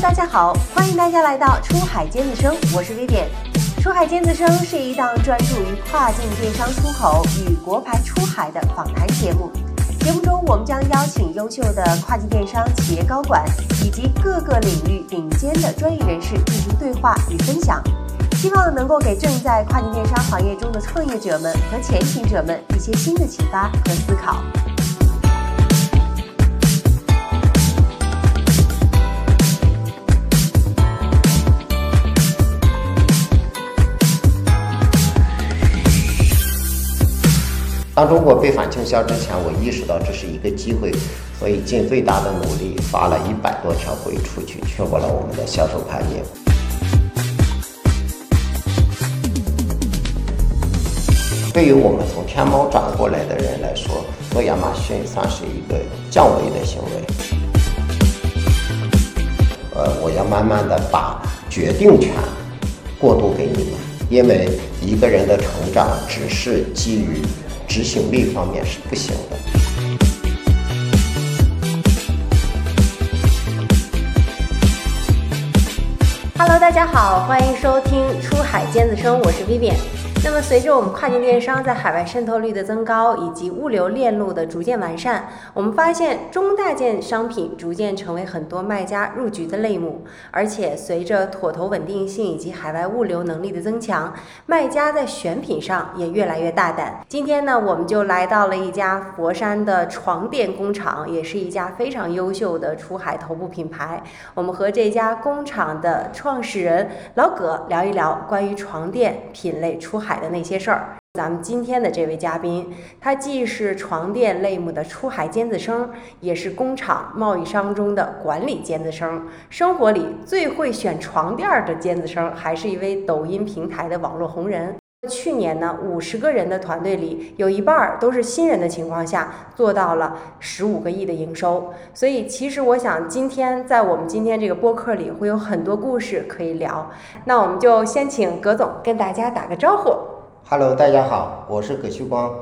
大家好，欢迎大家来到出海尖子生，我是 Vivian。出海尖子生是一档专注于跨境电商出口与国牌出海的访谈节目。节目中，我们将邀请优秀的跨境电商企业高管以及各个领域顶尖的专业人士进行对话与分享，希望能够给正在跨境电商行业中的创业者们和前行者们一些新的启发和思考。当中国被反倾销之前，我意识到这是一个机会，所以尽最大的努力发了一百多条回出去，确保了我们的销售排名。对于我们从天猫转过来的人来说，做亚马逊算是一个降维的行为。呃，我要慢慢的把决定权过渡给你们，因为一个人的成长只是基于。执行力方面是不行的。Hello，大家好，欢迎收听《出海尖子生》，我是 Vivian。那么，随着我们跨境电商在海外渗透率的增高，以及物流链路的逐渐完善，我们发现中大件商品逐渐成为很多卖家入局的类目。而且，随着妥投稳定性以及海外物流能力的增强，卖家在选品上也越来越大胆。今天呢，我们就来到了一家佛山的床垫工厂，也是一家非常优秀的出海头部品牌。我们和这家工厂的创始人老葛聊一聊关于床垫品类出海。海的那些事儿，咱们今天的这位嘉宾，他既是床垫类目的出海尖子生，也是工厂贸易商中的管理尖子生，生活里最会选床垫的尖子生，还是一位抖音平台的网络红人。去年呢，五十个人的团队里，有一半儿都是新人的情况下，做到了十五个亿的营收。所以，其实我想，今天在我们今天这个播客里，会有很多故事可以聊。那我们就先请葛总跟大家打个招呼。Hello，大家好，我是葛旭光。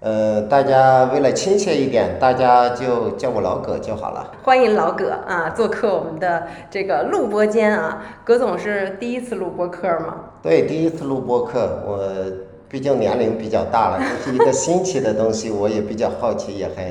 呃，大家为了亲切一点，大家就叫我老葛就好了。欢迎老葛啊，做客我们的这个录播间啊。葛总是第一次录播客吗？对，第一次录播客。我毕竟年龄比较大了，这是一个新奇的东西，我也比较好奇，也很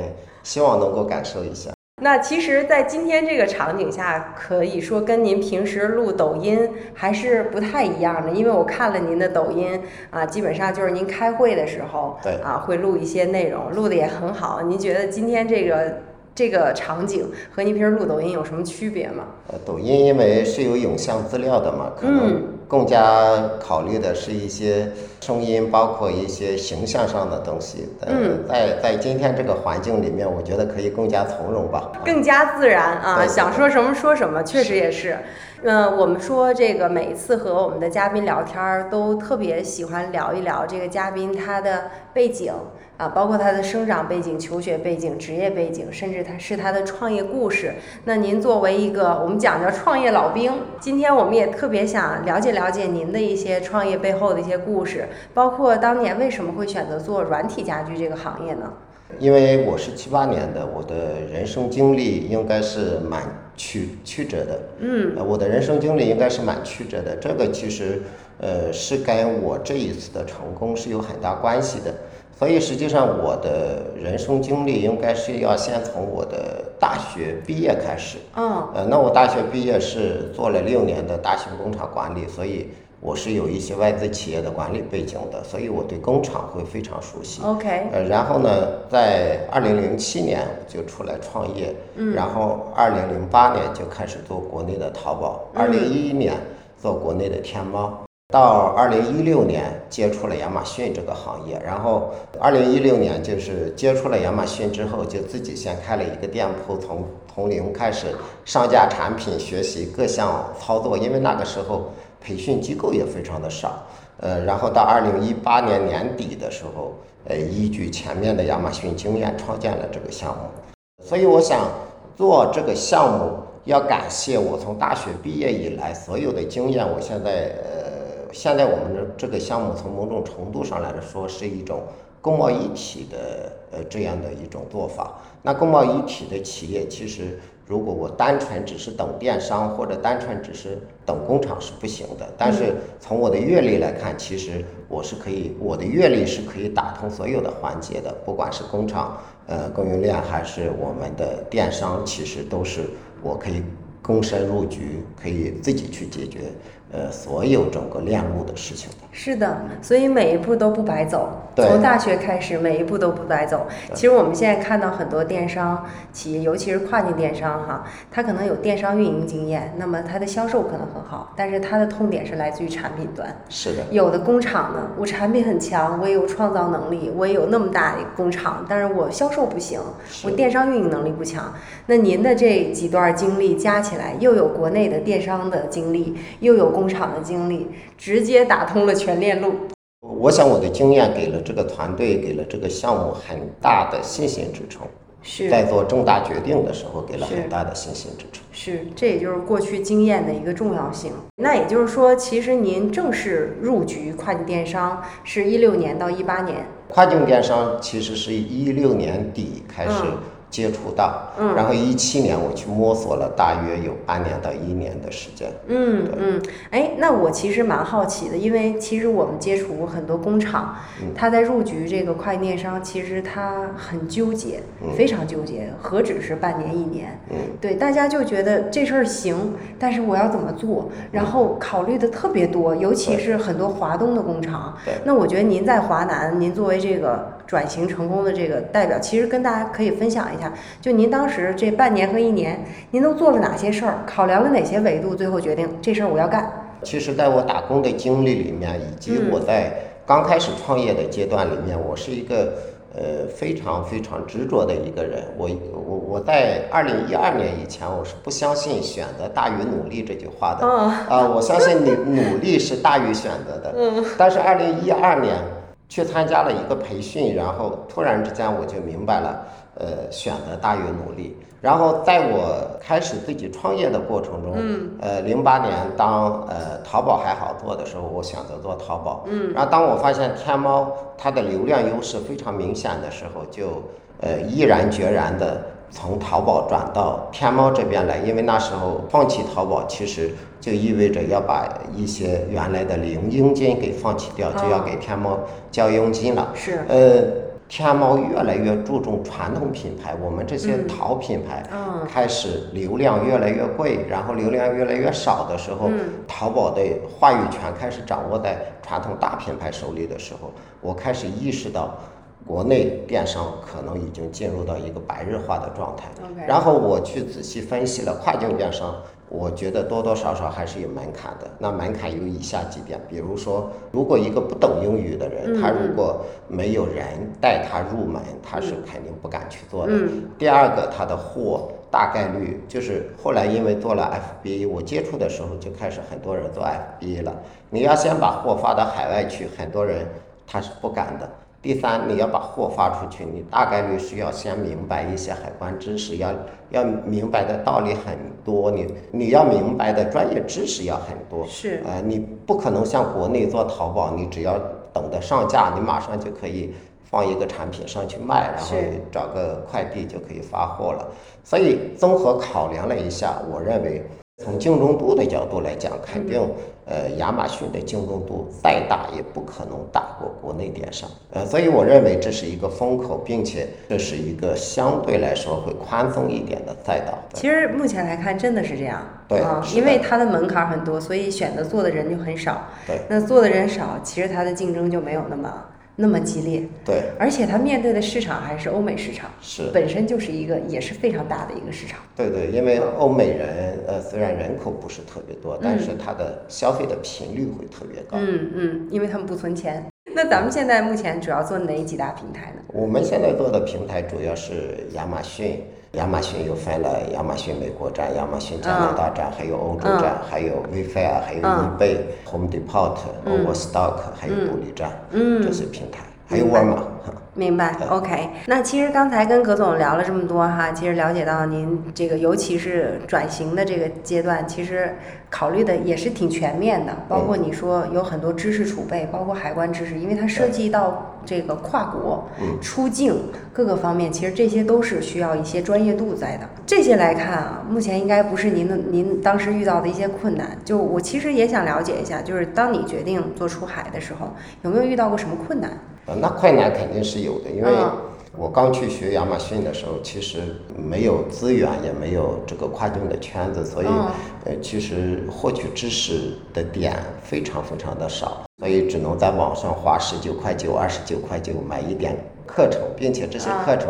希望能够感受一下。那其实，在今天这个场景下，可以说跟您平时录抖音还是不太一样的，因为我看了您的抖音啊，基本上就是您开会的时候，对啊，会录一些内容，录的也很好。您觉得今天这个？这个场景和您平时录抖音有什么区别吗？呃，抖音因为是有影像资料的嘛，可能更加考虑的是一些声音，包括一些形象上的东西。嗯，在在今天这个环境里面，我觉得可以更加从容吧，更加自然啊，想说什么说什么，确实也是。嗯，我们说这个每一次和我们的嘉宾聊天儿，都特别喜欢聊一聊这个嘉宾他的背景啊，包括他的生长背景、求学背景、职业背景，甚至他是他的创业故事。那您作为一个我们讲叫创业老兵，今天我们也特别想了解了解您的一些创业背后的一些故事，包括当年为什么会选择做软体家居这个行业呢？因为我是七八年的，我的人生经历应该是蛮曲曲折的。嗯，我的人生经历应该是蛮曲折的。这个其实，呃，是跟我这一次的成功是有很大关系的。所以实际上，我的人生经历应该是要先从我的大学毕业开始。嗯，呃，那我大学毕业是做了六年的大型工厂管理，所以。我是有一些外资企业的管理背景的，所以我对工厂会非常熟悉。OK。呃，然后呢，在二零零七年就出来创业，嗯，然后二零零八年就开始做国内的淘宝，二零一一年做国内的天猫，到二零一六年接触了亚马逊这个行业，然后二零一六年就是接触了亚马逊之后，就自己先开了一个店铺，从从零开始上架产品，学习各项操作，因为那个时候。培训机构也非常的少，呃，然后到二零一八年年底的时候，呃，依据前面的亚马逊经验创建了这个项目。所以我想做这个项目，要感谢我从大学毕业以来所有的经验。我现在，呃，现在我们的这个项目从某种程度上来说是一种工贸一体的呃这样的一种做法。那工贸一体的企业，其实如果我单纯只是等电商或者单纯只是等工厂是不行的。但是从我的阅历来看，其实我是可以，我的阅历是可以打通所有的环节的，不管是工厂、呃供应链还是我们的电商，其实都是我可以躬身入局，可以自己去解决。呃，所有整个链路的事情的。是的，所以每一步都不白走。从大学开始，每一步都不白走。其实我们现在看到很多电商企业，尤其是跨境电商哈，它可能有电商运营经验，那么它的销售可能很好，但是它的痛点是来自于产品端。是的，有的工厂呢，我产品很强，我也有创造能力，我也有那么大的工厂，但是我销售不行，我电商运营能力不强。那您的这几段经历加起来，又有国内的电商的经历，又有工厂的经历，直接打通了全链路。我想我的经验给了这个团队，给了这个项目很大的信心支撑，是在做重大决定的时候给了很大的信心支撑。是，这也就是过去经验的一个重要性。那也就是说，其实您正式入局跨境电商是一六年到一八年。跨境电商其实是一六年底开始嗯接触到，嗯然后一七年我去摸索了大约有半年到一年的时间。嗯嗯，哎，那我其实蛮好奇的，因为其实我们接触过很多工厂，嗯他在入局这个跨境电商，其实他很纠结，嗯非常纠结，何止是半年一年？嗯，对，大家就觉得这事儿行，但是我要怎么做？然后考虑的特别多，尤其是很多华东的工厂。对那我觉得您在华南，您作为这个转型成功的这个代表，其实跟大家可以分享一下，就您当时这半年和一年，您都做了哪些事儿，考量了哪些维度，最后决定这事儿我要干。其实，在我打工的经历里面，以及嗯我在刚开始创业的阶段里面，我是一个呃非常非常执着的一个人。我我我在二零一二年以前，我是不相信选择大于努力这句话的。嗯啊、我相信你努力是大于选择的。嗯但是二零一二年去参加了一个培训，然后突然之间我就明白了，呃，选择大于努力。然后在我开始自己创业的过程中，嗯，呃，零八年当呃淘宝还好做的时候，我选择做淘宝。嗯，然后当我发现天猫它的流量优势非常明显的时候，就呃毅然决然的从淘宝转到天猫这边来，因为那时候放弃淘宝，其实就意味着要把一些原来的零佣金给放弃掉，就要哦给天猫交佣金了。是，呃，天猫越来越注重传统品牌，我们这些嗯淘品牌嗯开始流量越来越贵，然后流量越来越少的时候，嗯淘宝的话语权开始掌握在传统大品牌手里的时候，我开始意识到。国内电商可能已经进入到一个白热化的状态然后我去仔细分析了跨境电商，我觉得多多少少还是有门槛的。那门槛有以下几点，比如说，如果一个不懂英语的人，嗯他如果没有人带他入门，他是肯定不敢去做的。嗯第二个，他的货大概率就是后来因为做了 FBA，我接触的时候就开始很多人做 FBA 了。你要先把货发到海外去，很多人他是不敢的。第三，你要把货发出去，你大概率需要先明白一些海关知识，要要明白的道理很多，你你要明白的专业知识要很多。是呃，你不可能像国内做淘宝，你只要等得上架，你马上就可以放一个产品上去卖，然后找个快递就可以发货了。所以综合考量了一下，我认为从竞争度的角度来讲，肯定呃亚马逊的竞争度再大也不可能大过国内电商。呃，所以我认为这是一个风口，并且这是一个相对来说会宽松一点的赛道。其实目前来看，真的是这样。对啊，因为它的门槛很多，所以选择做的人就很少。对那做的人少，其实它的竞争就没有那么那么激烈，对，而且它面对的市场还是欧美市场，是。本身就是一个也是非常大的一个市场。对对，因为欧美人呃虽然人口不是特别多，但是他的消费的频率会特别高。嗯嗯，因为他们不存钱。那咱们现在目前主要做哪几大平台呢？我们现在做的平台主要是亚马逊，亚马逊又分了亚马逊美国站、亚马逊加拿大站，还有欧洲站，还有 Wayfair，还有嗯。eBay、Home Depot、嗯。Overstock，还有独立站，嗯。这些平台，还有明白沃尔玛。明白，OK。那其实刚才跟葛总聊了这么多哈，其实了解到您这个，尤其是转型的这个阶段，其实考虑的也是挺全面的，包括你说有很多知识储备，包括海关知识，因为它涉及到这个跨国嗯出境各个方面，其实这些都是需要一些专业度在的。这些来看啊，目前应该不是您的您当时遇到的一些困难。就我其实也想了解一下，就是当你决定做出海的时候，有没有遇到过什么困难？呃那困难肯定是有的，因为嗯。我刚去学亚马逊的时候，其实没有资源，也没有这个跨境的圈子，所以嗯。呃，其实获取知识的点非常非常的少，所以只能在网上花十九块九、二十九块九买一点课程，并且这些啊课程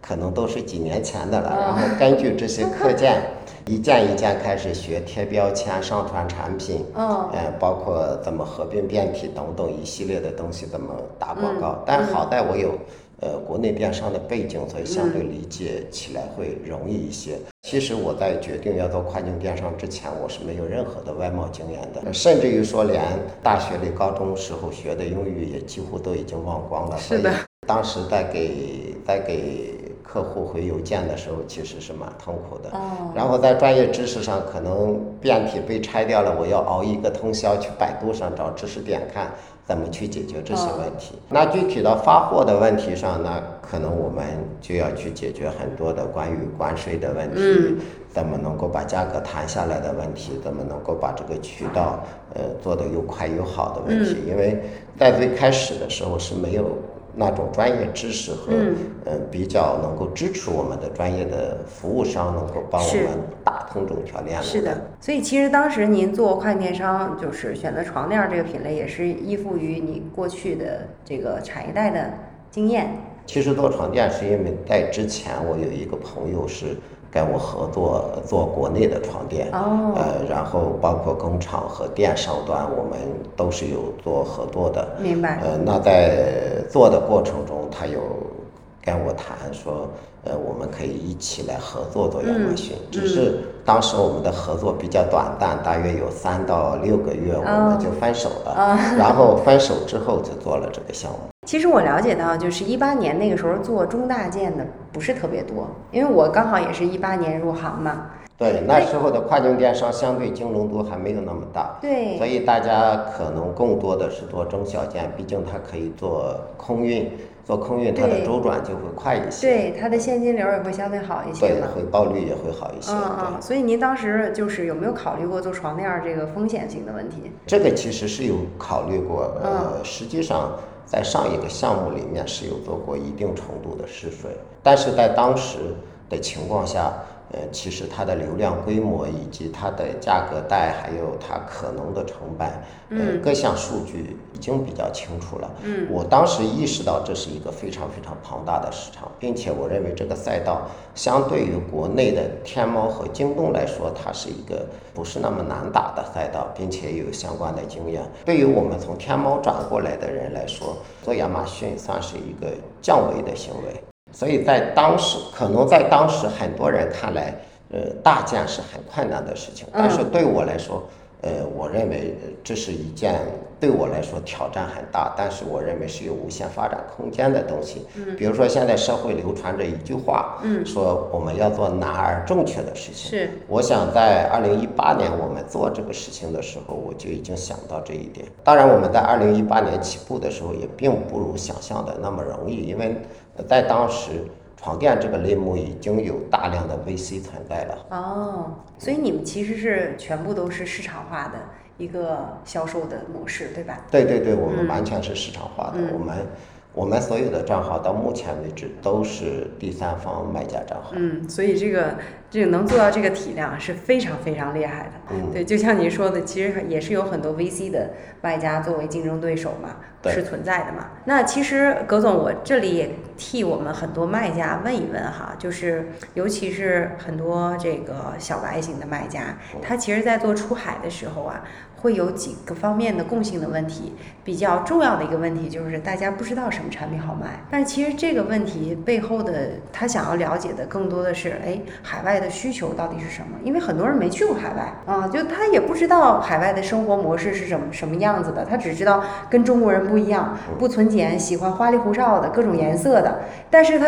可能都是几年前的了，嗯。然后根据这些课件。一件一件开始学贴标签、上传产品，嗯呃，包括怎么合并变体等等一系列的东西，怎么打广告。嗯但好在我有呃国内电商的背景，所以相嗯对理解起来会容易一些。其实我在决定要做跨境电商之前，我是没有任何的外贸经验的，甚至于说连大学里、高中时候学的英语也几乎都已经忘光了。所以是的当时在给在给客户回邮件的时候，其实是蛮痛苦的。哦，然后在专业知识上，可能变体被拆掉了，我要熬一个通宵去百度上找知识点看怎么去解决这些问题。那具体到发货的问题上呢，可能我们就要去解决很多的关于关税的问题，嗯怎么能够把价格谈下来的问题，怎么能够把这个渠道呃做得又快又好的问题。因为在最开始的时候是没有。那种专业知识和嗯呃比较能够支持我们的专业的服务商，能够帮我们打通这种条链路。是的，所以其实当时您做跨境电商，就是选择床垫这个品类，也是依附于你过去的这个产业带的经验。其实做床垫是因为在之前我有一个朋友是跟我合作做国内的床垫，哦呃，然后包括工厂和电商端，我们都是有做合作的。明白。呃，那在做的过程中，他有跟我谈说，呃，我们可以一起来合作做亚马逊。只是当时我们的合作比较短暂，大约有三到六个月，我们就分手了。然后分手之后就做了这个项目。其实我了解到，就是一八年那个时候做中大件的不是特别多，因为我刚好也是一八年入行嘛。对，那时候的跨境电商相对竞争度还没有那么大，对所以大家可能更多的是做中小件，毕竟它可以做空运，做空运它的周转就会快一些，对，它的现金流也会相对好一些对，回报率也会好一些。嗯，嗯，所以您当时就是有没有考虑过做床垫儿这个风险性的问题？这个其实是有考虑过，嗯呃，实际上在上一个项目里面是有做过一定程度的试水，但是在当时的情况下，呃，其实它的流量规模以及它的价格带，还有它可能的成本，呃，各项数据已经比较清楚了。嗯，我当时意识到这是一个非常非常庞大的市场，并且我认为这个赛道相对于国内的天猫和京东来说，它是一个不是那么难打的赛道，并且也有相关的经验。对于我们从天猫转过来的人来说，做亚马逊算是一个降维的行为。所以在当时，可能在当时很多人看来，呃，大件是很困难的事情，但是对我来说，呃，我认为呃这是一件对我来说挑战很大，但是我认为是有无限发展空间的东西。嗯，比如说现在社会流传着一句话，嗯，说我们要做难而正确的事情。是，我想在二零一八年我们做这个事情的时候，我就已经想到这一点。当然，我们在二零一八年起步的时候，也并不如想象的那么容易，因为呃在当时床垫这个类目已经有大量的 VC 存在了。哦，所以你们其实是全部都是市场化的一个销售的模式，对吧？对对对，我们完全是市场化的，嗯我们我们所有的账号到目前为止都是第三方卖家账号。嗯，所以这个这个能做到这个体量是非常非常厉害的。嗯对，就像您说的，其实也是有很多 VC 的卖家作为竞争对手嘛，是存在的嘛。那其实葛总，我这里也替我们很多卖家问一问哈，就是尤其是很多这个小白型的卖家，他其实在做出海的时候啊。会有几个方面的共性的问题，比较重要的一个问题就是大家不知道什么产品好卖。但其实这个问题背后的他想要了解的更多的是，哎，海外的需求到底是什么？因为很多人没去过海外啊，就他也不知道海外的生活模式是什么什么样子的，他只知道跟中国人不一样，不存钱，喜欢花里胡哨的各种颜色的，但是它。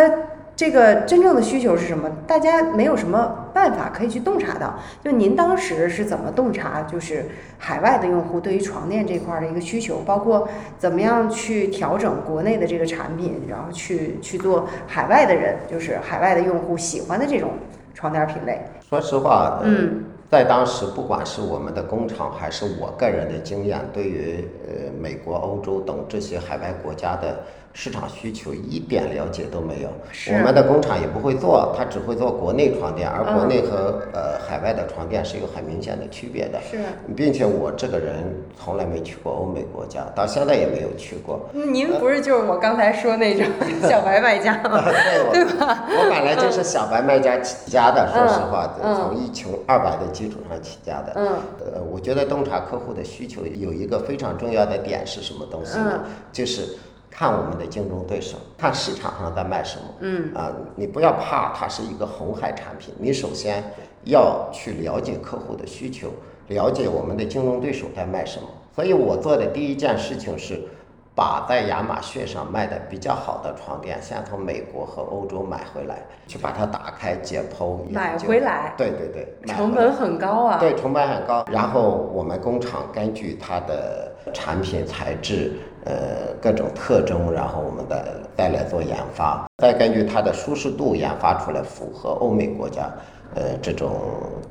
这个真正的需求是什么？大家没有什么办法可以去洞察到。就您当时是怎么洞察，就是海外的用户对于床垫这块的一个需求，包括怎么样去调整国内的这个产品，然后去去做海外的人，就是海外的用户喜欢的这种床垫品类。说实话，嗯，在当时，不管是我们的工厂，还是我个人的经验，对于呃美国、欧洲等这些海外国家的。市场需求一点了解都没有，我们的工厂也不会做，它只会做国内床垫，而国内和呃海外的床垫是有很明显的区别的。是，并且我这个人从来没去过欧美国家，到现在也没有去过。您不是就是我刚才说那种 小白卖家吗？对吧？我本来就是小白卖家起家的，说实话，从一穷二白的基础上起家的。嗯。呃，我觉得洞察客户的需求有一个非常重要的点是什么东西呢？就是。看我们的竞争对手，看市场上在卖什么。嗯啊，你不要怕它是一个红海产品，你首先要去了解客户的需求，了解我们的竞争对手在卖什么。所以我做的第一件事情是，把在亚马逊上卖的比较好的床垫，先从美国和欧洲买回来，去把它打开解剖。买回来？对对对。成本很高啊。对，成本很高。然后我们工厂根据它的产品材质。呃，各种特征，然后我们的再来做研发，再根据它的舒适度研发出来符合欧美国家呃这种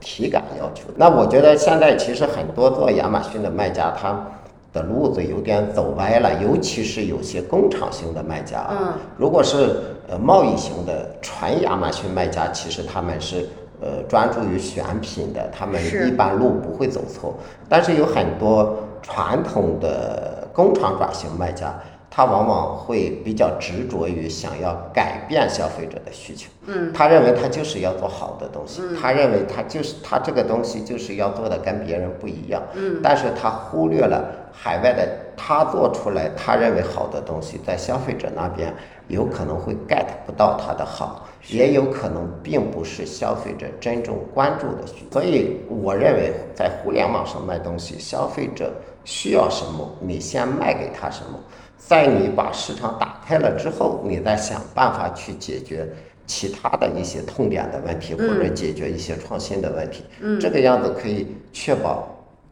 体感要求。那我觉得现在其实很多做亚马逊的卖家，他的路子有点走歪了，尤其是有些工厂型的卖家。嗯。如果是呃贸易型的纯亚马逊卖家，其实他们是呃专注于选品的，他们一般路不会走错。但是有很多传统的。工厂转型卖家，他往往会比较执着于想要改变消费者的需求。嗯，他认为他就是要做好的东西，他认为他就是他这个东西就是要做的跟别人不一样。嗯，但是他忽略了海外的他做出来他认为好的东西，在消费者那边有可能会 get 不到他的好，也有可能并不是消费者真正关注的需求。所以我认为在互联网上卖东西，消费者。需要什么，你先卖给他什么，在你把市场打开了之后，你再想办法去解决其他的一些痛点的问题，或者解决一些创新的问题。这个样子可以确保。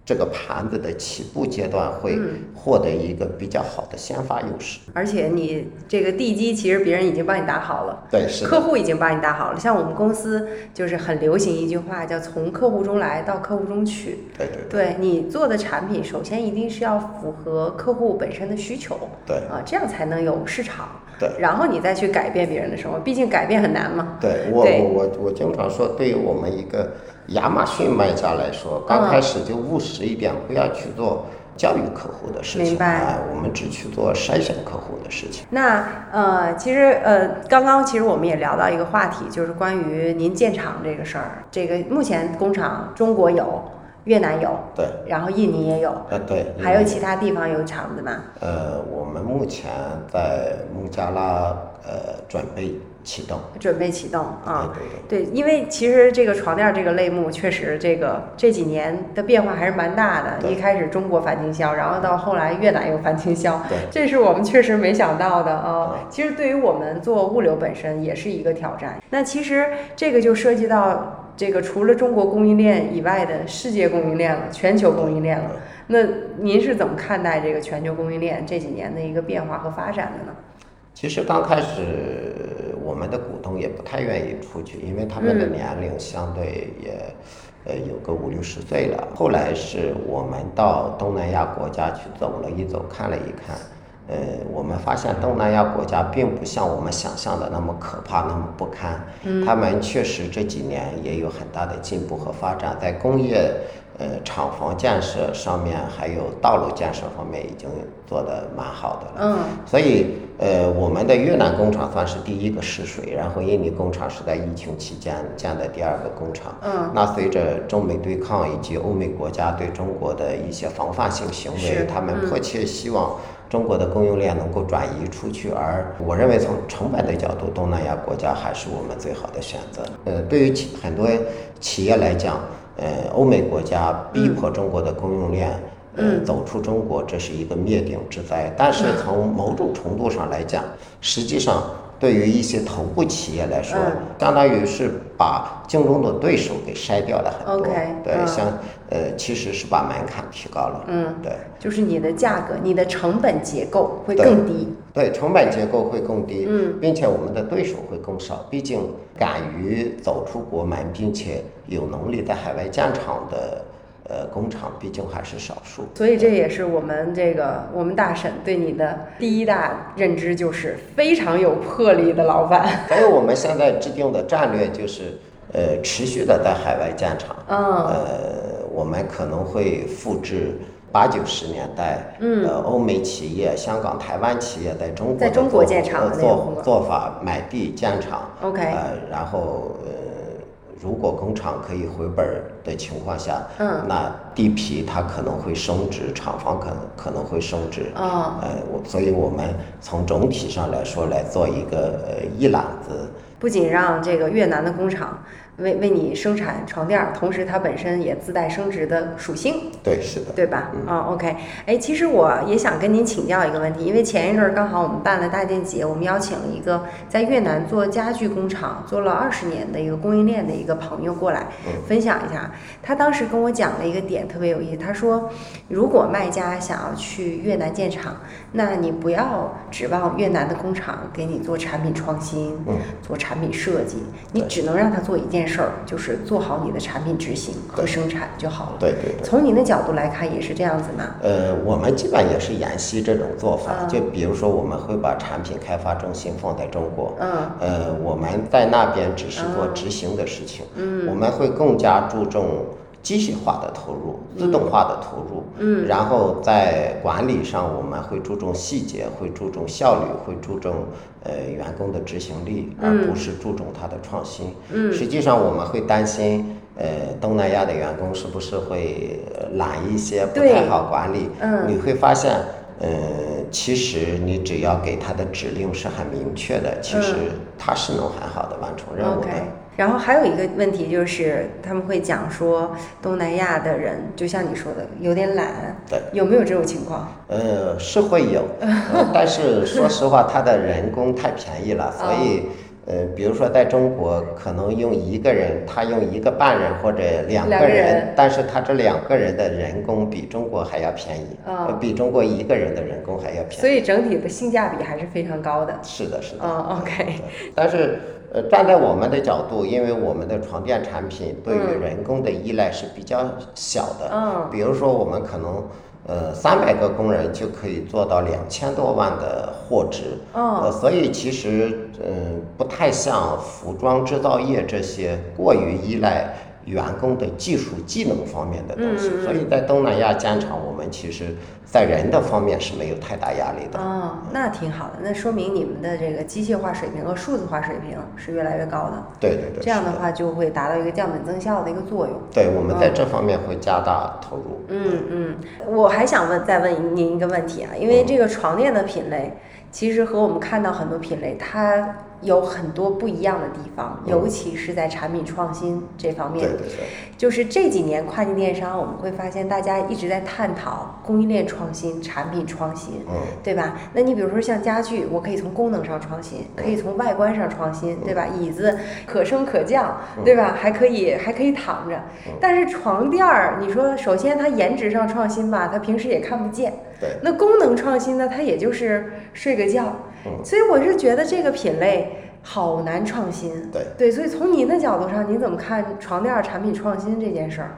这个盘子的起步阶段会获得一个比较好的先发优势，而且你这个地基其实别人已经帮你打好了，对，是客户已经帮你打好了。像我们公司就是很流行一句话，叫从客户中来到客户中去。对对，对你做的产品，首先一定是要符合客户本身的需求，对啊，这样才能有市场。对，然后你再去改变别人的生活，毕竟改变很难嘛。对我我我我经常说，对于我们一个。亚马逊卖家来说，刚开始就务实一点，不要去做教育客户的事情，啊，我们只去做筛选客户的事情。那呃，其实呃，刚刚其实我们也聊到一个话题，就是关于您建厂这个事儿。这个目前工厂中国有，越南有，对，然后印尼也有，呃，对，还有其他地方有厂子吗？呃，我们目前在孟加拉呃准备。启动，准备启动啊！对对，因为其实这个床垫这个类目，确实这个这几年的变化还是蛮大的。一开始中国反倾销，然后到后来越南又反倾销，这是我们确实没想到的啊！其实对于我们做物流本身也是一个挑战。那其实这个就涉及到这个除了中国供应链以外的世界供应链了，全球供应链了。那您是怎么看待这个全球供应链这几年的一个变化和发展的呢？其实刚开始，我们的股东也不太愿意出去，因为他们的年龄相对也，呃，有个五六十岁了。后来是我们到东南亚国家去走了一走，看了一看，呃，我们发现东南亚国家并不像我们想象的那么可怕，那么不堪。他们确实这几年也有很大的进步和发展，在工业。呃，厂房建设上面还有道路建设方面已经做得蛮好的了。嗯，所以呃，我们的越南工厂算是第一个试水，然后印尼工厂是在疫情期间建的第二个工厂。嗯，那随着中美对抗以及欧美国家对中国的一些防范性行为，他们迫切希望。中国的供应链能够转移出去，而我认为从成本的角度，东南亚国家还是我们最好的选择。呃，对于企很多企业来讲，呃，欧美国家逼迫中国的供应链，呃，走出中国，这是一个灭顶之灾。但是从某种程度上来讲，实际上。对于一些头部企业来说，相当于是把竞争的对手给筛掉了很多。对，像呃，其实是把门槛提高了。嗯，对，就是你的价格，你的成本结构会更低。对，成本结构会更低。嗯，并且我们的对手会更少。毕竟敢于走出国门，并且有能力在海外建厂的。呃，工厂毕竟还是少数，所以这也是我们这个我们大婶对你的第一大认知，就是非常有魄力的老板。还有我们现在制定的战略就是，呃，持续的在海外建厂。嗯。呃，我们可能会复制八九十年代，嗯，呃，欧美企业、香港、台湾企业在中国在中国建厂的做做法，买地建厂。OK。呃，然后呃。如果工厂可以回本的情况下，嗯，那地皮它可能会升值，厂房可能可能会升值，啊，呃，我所以我们从总体上来说来做一个呃一揽子，不仅让这个越南的工厂。为为你生产床垫儿，同时它本身也自带升值的属性。对，是的，对吧？啊，OK。哎，其实我也想跟您请教一个问题，因为前一阵儿刚好我们办了大电节，我们邀请了一个在越南做家具工厂做了二十年的一个供应链的一个朋友过来分享一下。他当时跟我讲了一个点特别有意思，他说，如果卖家想要去越南建厂，那你不要指望越南的工厂给你做产品创新，做产品设计，你只能让他做一件。事儿就是做好你的产品执行和生产就好了。对对对。从您的角度来看，也是这样子吗？呃，我们基本也是沿袭这种做法。就比如说，我们会把产品开发中心放在中国。嗯。呃，我们在那边只是做执行的事情。嗯。我们会更加注重。机械化的投入，自动化的投入，嗯，然后在管理上我们会注重细节，会注重效率，会注重呃员工的执行力，而不是注重他的创新。嗯，实际上我们会担心，呃，东南亚的员工是不是会懒一些，不太好管理。嗯，你会发现，呃，其实你只要给他的指令是很明确的，其实他是能很好的完成任务的。然后还有一个问题就是，他们会讲说东南亚的人，就像你说的，有点懒。对，有没有这种情况？呃，是会有，但是说实话，他的人工太便宜了，所以，呃，比如说在中国，可能用一个人，他用一个半人或者两个人，但是他这两个人的人工比中国还要便宜，比中国一个人的人工还要便宜。所以整体的性价比还是非常高的。是的，是的。嗯，OK。但是。呃，站在我们的角度，因为我们的床垫产品对于人工的依赖是比较小的。嗯。比如说，我们可能呃三百个工人就可以做到两千多万的货值。哦。呃，所以其实嗯不太像服装制造业这些过于依赖员工的技术技能方面的东西。嗯。所以在东南亚建厂，我们其实。在人的方面是没有太大压力的哦，那挺好的，那说明你们的这个机械化水平和数字化水平是越来越高的。对对对，这样的话就会达到一个降本增效的一个作用。对，我们在这方面会加大投入。嗯嗯，我还想问再问您一个问题啊，因为这个床垫的品类其实和我们看到很多品类它。有很多不一样的地方，尤其是在产品创新这方面。对对对。就是这几年跨境电商，我们会发现大家一直在探讨供应链创新、产品创新，嗯，对吧？那你比如说像家具，我可以从功能上创新，可以从外观上创新，对吧？椅子可升可降，对吧？还可以还可以躺着。但是床垫儿，你说首先它颜值上创新吧，它平时也看不见。对。那功能创新呢？它也就是睡个觉。所以我是觉得这个品类好难创新。对对，所以从您的角度上，您怎么看床垫产品创新这件事儿？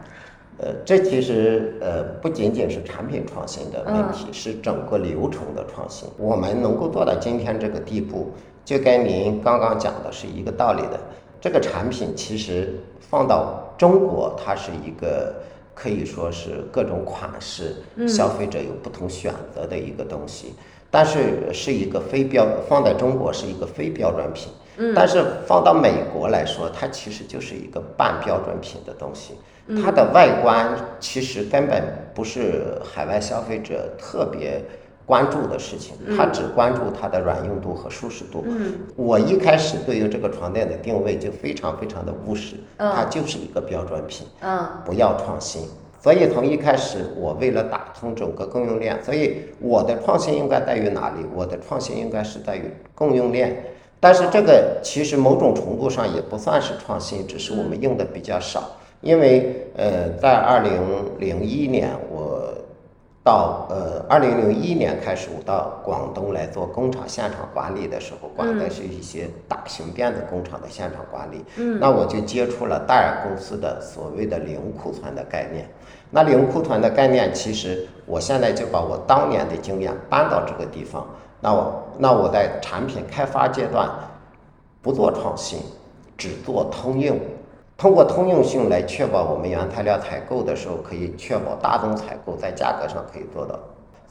呃，这其实呃不仅仅是产品创新的问题，是整个流程的创新。我们能够做到今天这个地步，就跟您刚刚讲的是一个道理的。这个产品其实放到中国，它是一个可以说是各种款式，消费者有不同选择的一个东西。但是是一个非标，放在中国是一个非标准品。但是放到美国来说，它其实就是一个半标准品的东西。它的外观其实根本不是海外消费者特别关注的事情，他只关注它的软硬度和舒适度。我一开始对于这个床垫的定位就非常非常的务实，它就是一个标准品，不要创新。所以从一开始，我为了打通整个供应链，所以我的创新应该在于哪里？我的创新应该是在于供应链。但是这个其实某种程度上也不算是创新，只是我们用的比较少。因为呃，在二零零一年，我到呃二零零一年开始，我到广东来做工厂现场管理的时候，管的是一些大型电子工厂的现场管理。嗯，那我就接触了戴尔公司的所谓的零库存的概念。那零库存的概念，其实我现在就把我当年的经验搬到这个地方。那我那我在产品开发阶段不做创新，只做通用，通过通用性来确保我们原材料采购的时候可以确保大宗采购在价格上可以做到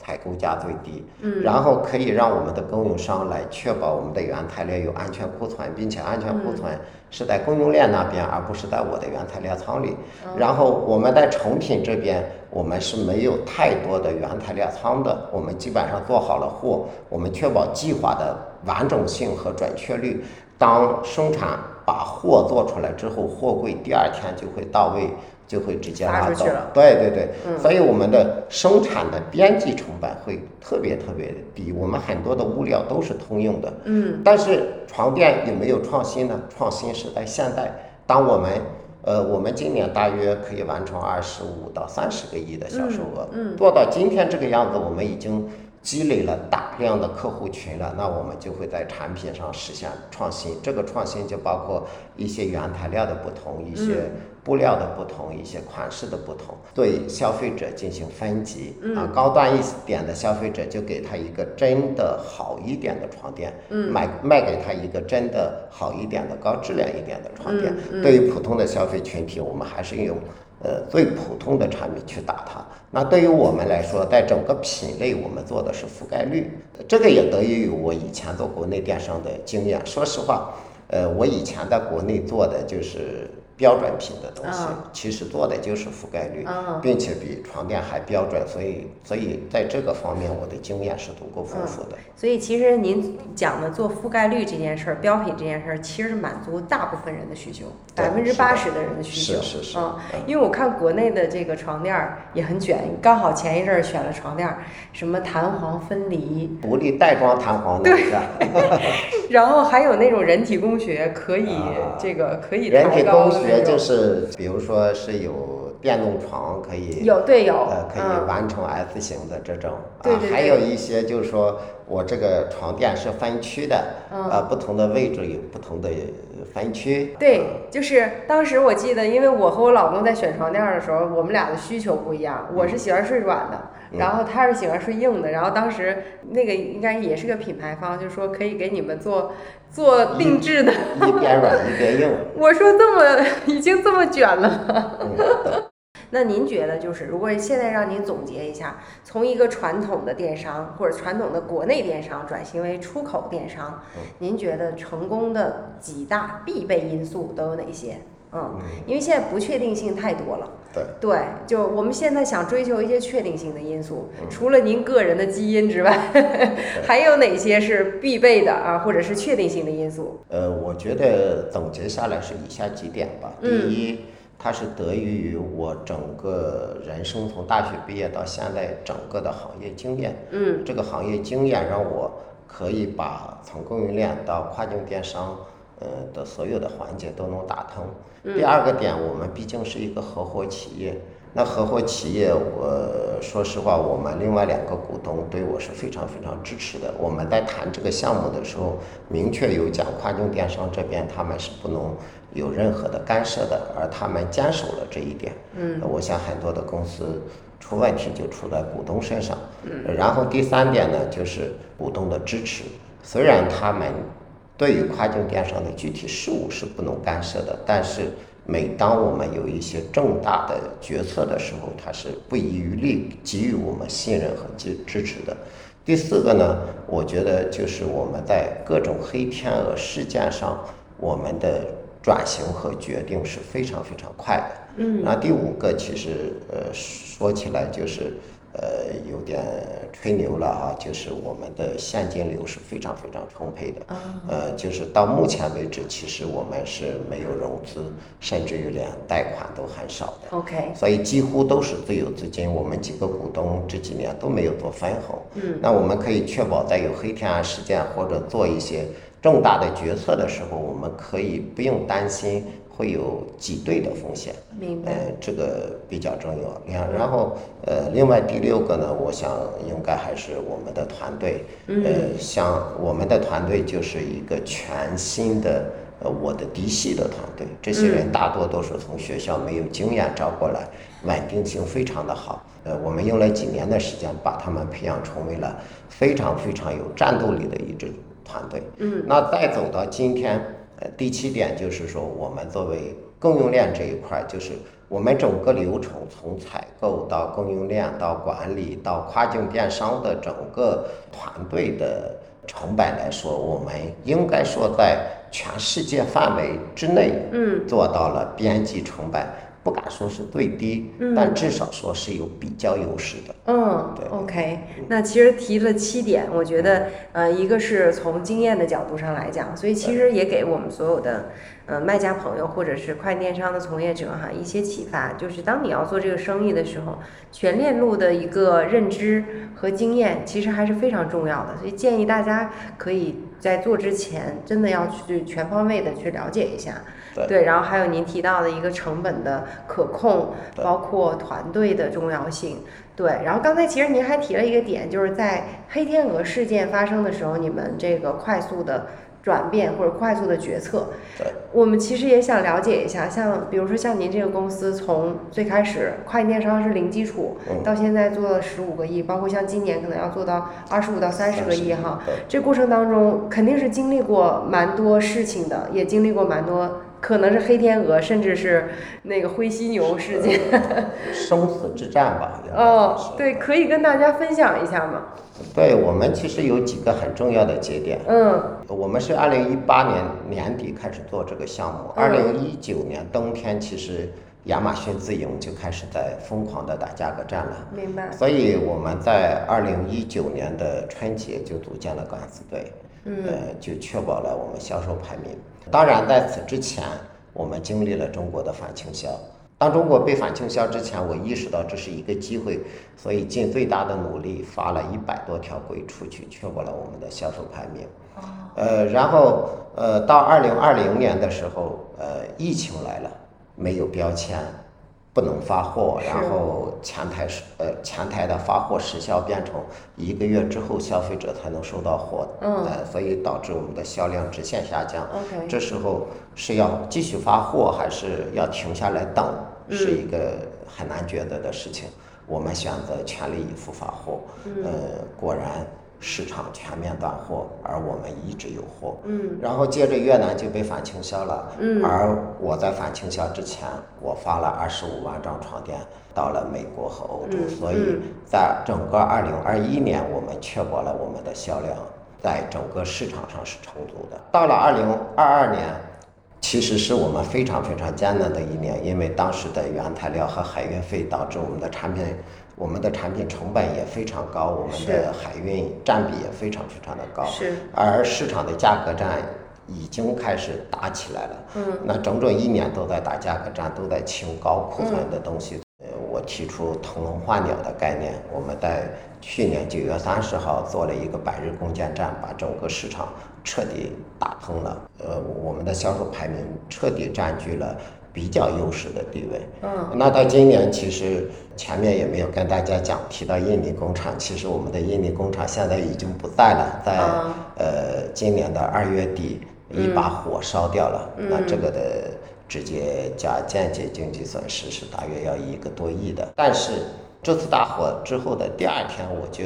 采购价最低，嗯，然后可以让我们的供应商来确保我们的原材料有安全库存，并且安全库存是在供应链那边，而不是在我的原材料仓里。然后我们在成品这边。我们是没有太多的原材料仓的，我们基本上做好了货，我们确保计划的完整性和准确率。当生产把货做出来之后，货柜第二天就会到位，就会直接拉走。对对对，所以我们的生产的边际成本会特别特别的低。我们很多的物料都是通用的。嗯。但是床垫有没有创新呢？创新是在现在，当我们。呃，我们今年大约可以完成二十五到三十个亿的销售额，嗯做到今天这个样子，我们已经积累了大量的客户群了。那我们就会在产品上实现创新，这个创新就包括一些原材料的不同，一些。布料的不同，一些款式的不同，对消费者进行分级啊，高端一点的消费者就给他一个真的好一点的床垫，嗯卖卖给他一个真的好一点的高质量一点的床垫。对于普通的消费群体，我们还是用呃最普通的产品去打它。那对于我们来说，在整个品类，我们做的是覆盖率，这个也得益于我以前做国内电商的经验。说实话，呃，我以前在国内做的就是。标准品的东西，其实做的就是覆盖率，并且比床垫还标准，所以所以在这个方面我的经验是足够丰富的。所以其实您讲的做覆盖率这件事儿，标品这件事儿，其实是满足大部分人的需求，百分之八十的人的需求。是是是。嗯，因为我看国内的这个床垫儿也很卷，刚好前一阵儿选了床垫儿，什么弹簧分离，独立袋装弹簧的。对。然后还有那种人体工学，可以这个可以人体工学就是，比如说是有电动床可以有对有呃可以完成 S 型的这种啊，还有一些就是说我这个床垫是分区的，呃不同的位置有不同的分区。对，就是当时我记得，因为我和我老公在选床垫的时候，我们俩的需求不一样，我是喜欢睡软的。然后他是喜欢睡硬的，然后当时那个应该也是个品牌方，就说可以给你们做做定制的，一边软一边硬。我说这么已经这么卷了，那您觉得就是如果现在让您总结一下，从一个传统的电商或者传统的国内电商转型为出口电商，您觉得成功的几大必备因素都有哪些？嗯，因为现在不确定性太多了。对对，就我们现在想追求一些确定性的因素，除了您个人的基因之外，还有哪些是必备的啊，或者是确定性的因素？呃，我觉得总结下来是以下几点吧。第一，它是得益于我整个人生从大学毕业到现在整个的行业经验。嗯，这个行业经验让我可以把从供应链到跨境电商。呃的所有的环节都能打通。第二个点，我们毕竟是一个合伙企业，那合伙企业，我说实话，我们另外两个股东对我是非常非常支持的。我们在谈这个项目的时候，明确有讲跨境电商这边他们是不能有任何的干涉的，而他们坚守了这一点。嗯，我想很多的公司出问题就出在股东身上。嗯，然后第三点呢，就是股东的支持，虽然他们。对于跨境电商的具体事务是不能干涉的，但是每当我们有一些重大的决策的时候，它是不遗余力给予我们信任和支支持的。第四个呢，我觉得就是我们在各种黑天鹅事件上，我们的转型和决定是非常非常快的。嗯，那第五个其实呃说起来就是呃有点吹牛了啊，就是我们的现金流是非常非常充沛的。呃，就是到目前为止，其实我们是没有融资，甚至于连贷款都很少的。OK，所以几乎都是自有资金。我们几个股东这几年都没有做分红。嗯，那我们可以确保在有黑天鹅事件或者做一些重大的决策的时候，我们可以不用担心会有挤兑的风险。明白。呃，这个比较重要。然然后呃，另外第六个呢，我想应该还是我们的团队。呃，像我们的团队就是一个全新的呃我的嫡系的团队，这些人大多都是从学校没有经验招过来，稳定性非常的好。呃，我们用了几年的时间把他们培养成为了非常非常有战斗力的一支团队。嗯，那再走到今天，呃，第七点就是说，我们作为供应链这一块儿，就是我们整个流程从采购到供应链到管理到跨境电商的整个团队的成本来说，我们应该说在全世界范围之内，嗯，做到了边际成本，不敢说是最低，但至少说是有比较优势的。嗯对，OK，那其实提了七点，我觉得，呃，一个是从经验的角度上来讲，所以其实也给我们所有的，呃，卖家朋友或者是快电商的从业者哈一些启发，就是当你要做这个生意的时候，全链路的一个认知和经验其实还是非常重要的，所以建议大家可以在做之前真的要去全方位的去了解一下。对然后还有您提到的一个成本的可控，包括团队的重要性。对，然后刚才其实您还提了一个点，就是在黑天鹅事件发生的时候，你们这个快速的转变或者快速的决策。对，我们其实也想了解一下，像比如说像您这个公司，从最开始跨境电商是零基础，嗯到现在做了十五个亿，包括像今年可能要做到二十五到三十个亿哈。这过程当中肯定是经历过蛮多事情的，也经历过蛮多可能是黑天鹅，甚至是那个灰犀牛事件。生死之战吧。哦对，可以跟大家分享一下吗？对我们其实有几个很重要的节点。嗯我们是二零一八年年底开始做这个项目，二零一九年冬天，其实亚马逊自营就开始在疯狂的打价格战了。明白。所以我们在二零一九年的春节就组建了敢死队，嗯呃，就确保了我们销售排名。当然，在此之前，我们经历了中国的反倾销。当中国被反倾销之前，我意识到这是一个机会，所以尽最大的努力发了一百多条规出去，确保了我们的销售排名。呃，然后呃，到二零二零年的时候，呃，疫情来了，没有标签，不能发货，然后前台是呃前台的发货时效变成一个月之后消费者才能收到货，嗯。呃，所以导致我们的销量直线下降。这时候是要继续发货，还是要停下来等，嗯。是一个很难抉择的事情。我们选择全力以赴发货，嗯。呃，果然市场全面断货，而我们一直有货。嗯然后接着越南就被反倾销了，嗯而我在反倾销之前，我发了二十五万张床垫到了美国和欧洲，嗯所以嗯在整个二零二一年，我们确保了我们的销量在整个市场上是充足的。到了二零二二年，其实是我们非常非常艰难的一年，因为当时的原材料和海运费导致我们的产品，我们的产品成本也非常高，我们的海运占比也非常非常的高。是而市场的价格战已经开始打起来了。嗯，那整整一年都在打价格战，都在清高库存的东西。呃，我提出腾笼换鸟的概念，我们在去年九月三十号做了一个百日攻坚战，把整个市场彻底打通了。呃，我们的销售排名彻底占据了比较优势的地位。嗯那到今年，其实前面也没有跟大家讲提到印尼工厂，其实我们的印尼工厂现在已经不在了，在、啊呃今年的二月底一把火烧掉了，那这个的直接加间接经济损失是大约要一个多亿的。但是这次大火之后的第二天，我就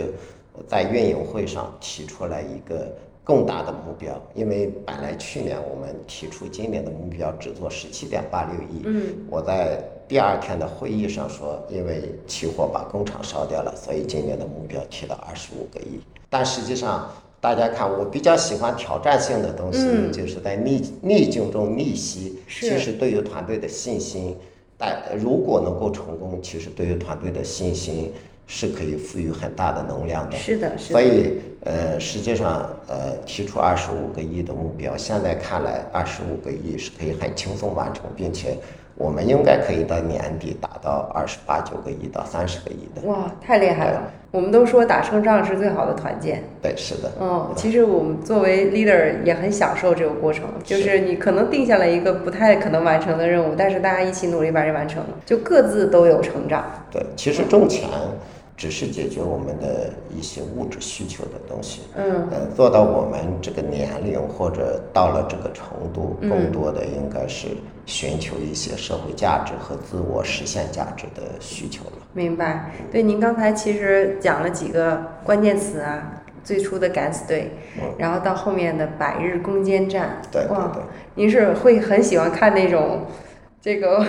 在运营会上提出来一个更大的目标，因为本来去年我们提出今年的目标只做十七点八六亿，嗯，我在第二天的会议上说，因为起火把工厂烧掉了，所以今年的目标提到二十五个亿。但实际上，大家看，我比较喜欢挑战性的东西，嗯就是在逆逆境中逆袭，是其实对于团队的信心，但如果能够成功，其实对于团队的信心是可以赋予很大的能量的。是的，是的，所以，呃，实际上，呃，提出二十五个亿的目标，现在看来，二十五个亿是可以很轻松完成，并且我们应该可以到年底达到二十八九个亿到三十个亿的。哇，太厉害了！我们都说打胜仗是最好的团建。对，是的。嗯，其实我们作为 leader 也很享受这个过程，就是你可能定下了一个不太可能完成的任务，但是大家一起努力把这完成了，就各自都有成长。对，其实挣钱只是解决我们的一些物质需求的东西。嗯，呃，做到我们这个年龄或者到了这个程度，嗯更多的应该是寻求一些社会价值和自我实现价值的需求了。明白。对，您刚才其实讲了几个关键词啊，最初的敢死队，然后到后面的百日攻坚战。对对哇对，您是会很喜欢看那种这个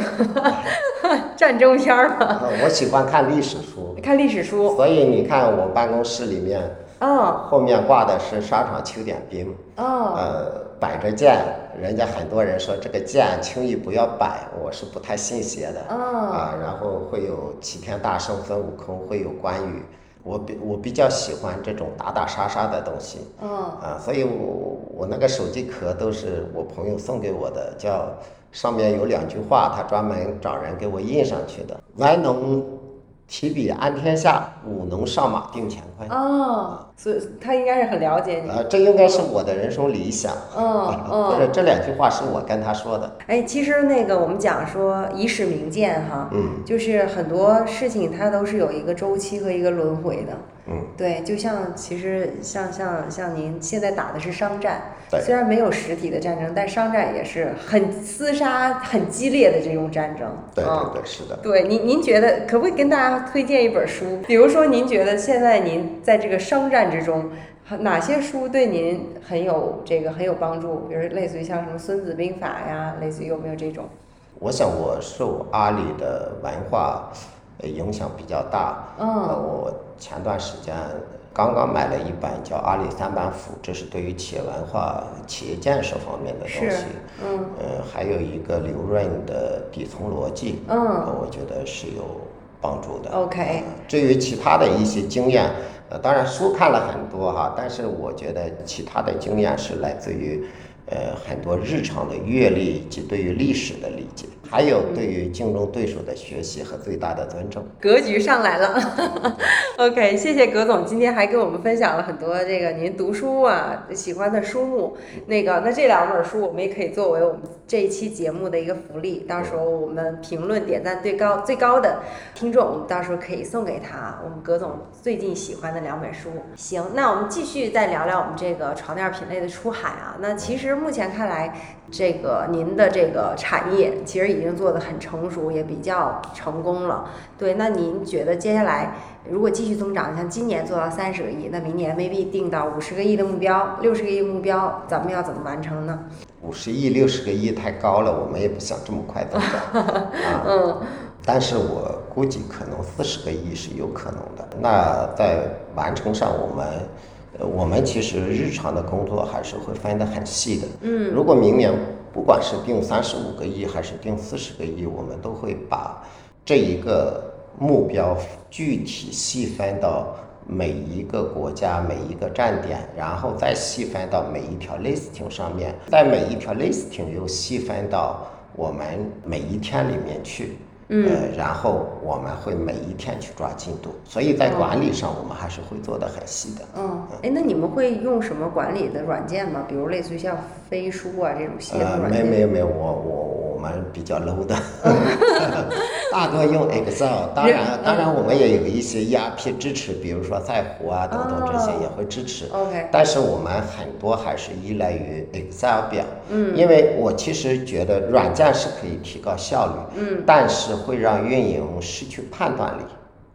战争片儿吗？呃我喜欢看历史书，看历史书。所以你看我办公室里面哦后面挂的是沙场秋点兵，哦，呃，摆着剑，人家很多人说这个剑轻易不要摆，我是不太信邪的。哦啊，然后会有齐天大圣孙悟空，会有关羽，我比我比较喜欢这种打打杀杀的东西。嗯，啊，所以我我那个手机壳都是我朋友送给我的，叫上面有两句话，他专门找人给我印上去的：玩能提笔安天下，武能上马定乾坤。哦，所以他应该是很了解你。呃，这应该是我的人生理想。嗯或者嗯，这两句话是我跟他说的。哎，其实那个我们讲说以史明鉴哈，嗯就是很多事情它都是有一个周期和一个轮回的。嗯，对，就像其实像像像您现在打的是商战，对虽然没有实体的战争，但商战也是很厮杀、很激烈的这种战争。对嗯对对，是的。对您，您觉得可不可以跟大家推荐一本书？比如说，您觉得现在您在这个商战之中，哪些书对您很有这个很有帮助？比如类似于像什么《孙子兵法》呀，类似于有没有这种？我想我受阿里的文化呃影响比较大。嗯呃，我前段时间刚刚买了一本叫《阿里三板斧》，这是对于企业文化、企业建设方面的东是西。嗯呃，还有一个刘润的《底层逻辑》，嗯呃我觉得是有帮助的。，OK，呃至于其他的一些经验，呃，当然书看了很多哈，但是我觉得其他的经验是来自于呃很多日常的阅历以及对于历史的理解，还有对于竞争对手的学习和最大的尊重。格局上来了。OK，谢谢葛总，今天还给我们分享了很多这个您读书啊喜欢的书目。那个，那这两本书我们也可以作为我们这一期节目的一个福利，到时候我们评论点赞最高最高的听众，我们到时候可以送给他我们葛总最近喜欢的两本书。行，那我们继续再聊聊我们这个床垫品类的出海啊。那其实目前看来，这个您的这个产业其实已经做得很成熟，也比较成功了。对，那您觉得接下来如果继续增长，像今年做到三十个亿，那明年 maybe 定到五十个亿的目标、六十个亿目标，咱们要怎么完成呢？五十亿、六十个亿太高了，我们也不想这么快增长啊。嗯但是我估计可能四十个亿是有可能的。那在完成上，我们，呃，我们其实日常的工作还是会分得很细的。嗯如果明年不管是定三十五个亿还是定四十个亿，我们都会把这一个目标具体细分到每一个国家、每一个站点，然后再细分到每一条 listing 上面，在每一条 listing 又细分到我们每一天里面去。嗯呃，然后我们会每一天去抓进度，所以在管理上我们还是会做的很细的。嗯，哎，那你们会用什么管理的软件吗？比如类似于像飞书啊这种协呃，同软件？没没没，我我我们比较 low 的，大多用 Excel。当然，当然我们也有一些 ERP 支持，比如说在湖啊等等这些也会支持。OK，但是我们很多还是依赖于 Excel 表，嗯，因为我其实觉得软件是可以提高效率，嗯，但是会让运营失去判断力，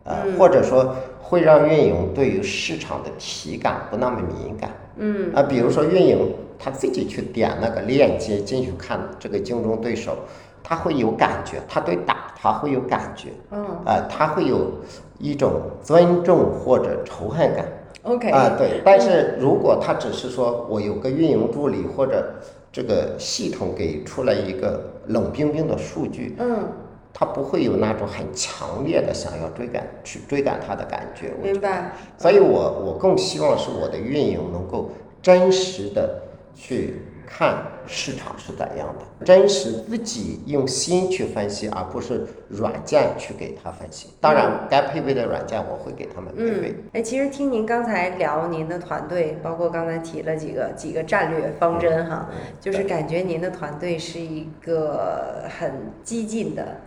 呃，嗯。或者说会让运营对于市场的体感不那么敏感，嗯。啊，比如说运营他自己去点那个链接进去看这个竞争对手，他会有感觉，他对打他会有感觉，嗯。啊，他会有一种尊重或者仇恨感。，OK，啊，对，但是如果他只是说我有个运营助理或者这个系统给出来一个冷冰冰的数据，嗯，他不会有那种很强烈的想要追赶去追赶他的感觉。明白，所以我我更希望是我的运营能够真实的去看市场是怎样的，真实自己用心去分析，而不是软件去给他分析。当然，该配备的软件我会给他们配备。嗯，哎，其实听您刚才聊您的团队，包括刚才提了几个几个战略方针哈，就是感觉您的团队是一个很激进的。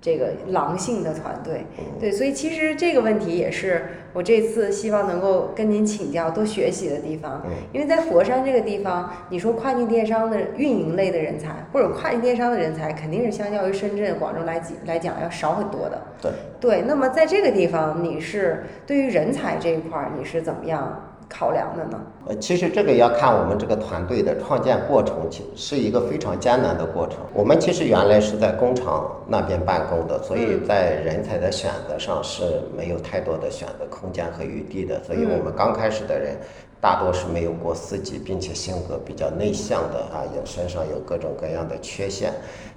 这个狼性的团队，对，所以其实这个问题也是我这次希望能够跟您请教、多学习的地方。因为在佛山这个地方，你说跨境电商的运营类的人才，或者跨境电商的人才，肯定是相较于深圳、广州来讲来讲要少很多的。对。对，那么在这个地方，你是对于人才这一块儿，你是怎么样考量的呢？呃，其实这个要看我们这个团队的创建过程，其是一个非常艰难的过程。我们其实原来是在工厂那边办公的，所以在人才的选择上是没有太多的选择空间和余地的。所以我们刚开始的人大多是没有过四级，并且性格比较内向的啊，有身上有各种各样的缺陷。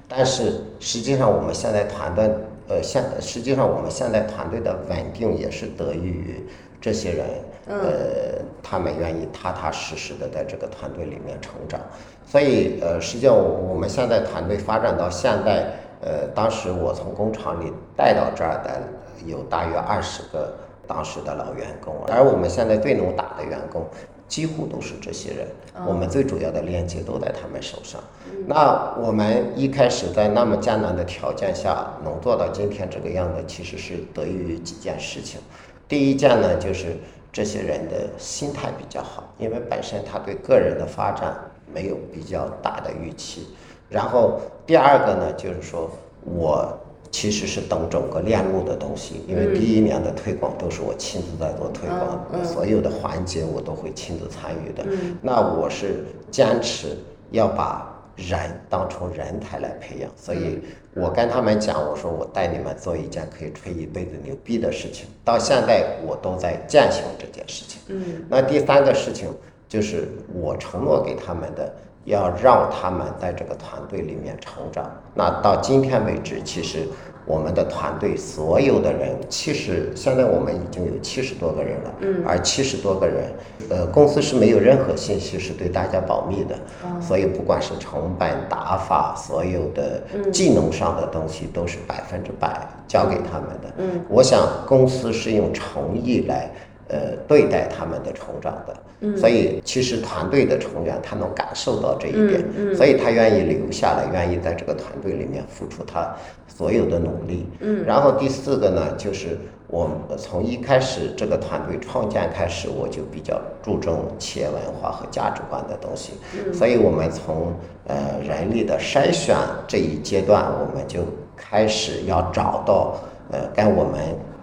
但是实际上我们现在团队，呃，现实际上我们现在团队的稳定也是得益于这些人。呃，他们愿意踏踏实实的在这个团队里面成长，所以呃，实际上我们现在团队发展到现在，呃，当时我从工厂里带到这儿的有大约二十个当时的老员工，而我们现在最能打的员工几乎都是这些人，我们最主要的链接都在他们手上。那我们一开始在那么艰难的条件下能做到今天这个样子，其实是得益于几件事情。第一件呢，就是这些人的心态比较好，因为本身他对个人的发展没有比较大的预期。然后第二个呢，就是说我其实是等整个链路的东西，因为第一年的推广都是我亲自在做推广，所有的环节我都会亲自参与的。那我是坚持要把。人当成人才来培养，所以我跟他们讲，我说我带你们做一件可以吹一辈子牛逼的事情，到现在我都在践行这件事情。嗯，那第三个事情就是我承诺给他们的，要让他们在这个团队里面成长。那到今天为止，其实我们的团队所有的人，其实现在我们已经有七十多个人了，嗯，而七十多个人，呃，公司是没有任何信息是对大家保密的，所以不管是成本、打法，所有的技能上的东西都是百分之百交给他们的。嗯，我想公司是用诚意来。呃，对待他们的成长的，嗯。所以其实团队的成员他能感受到这一点，嗯嗯。所以他愿意留下来，愿意在这个团队里面付出他所有的努力。嗯，然后第四个呢，就是我从一开始这个团队创建开始，我就比较注重企业文化和价值观的东西，嗯。所以我们从呃人力的筛选这一阶段，我们就开始要找到呃跟我们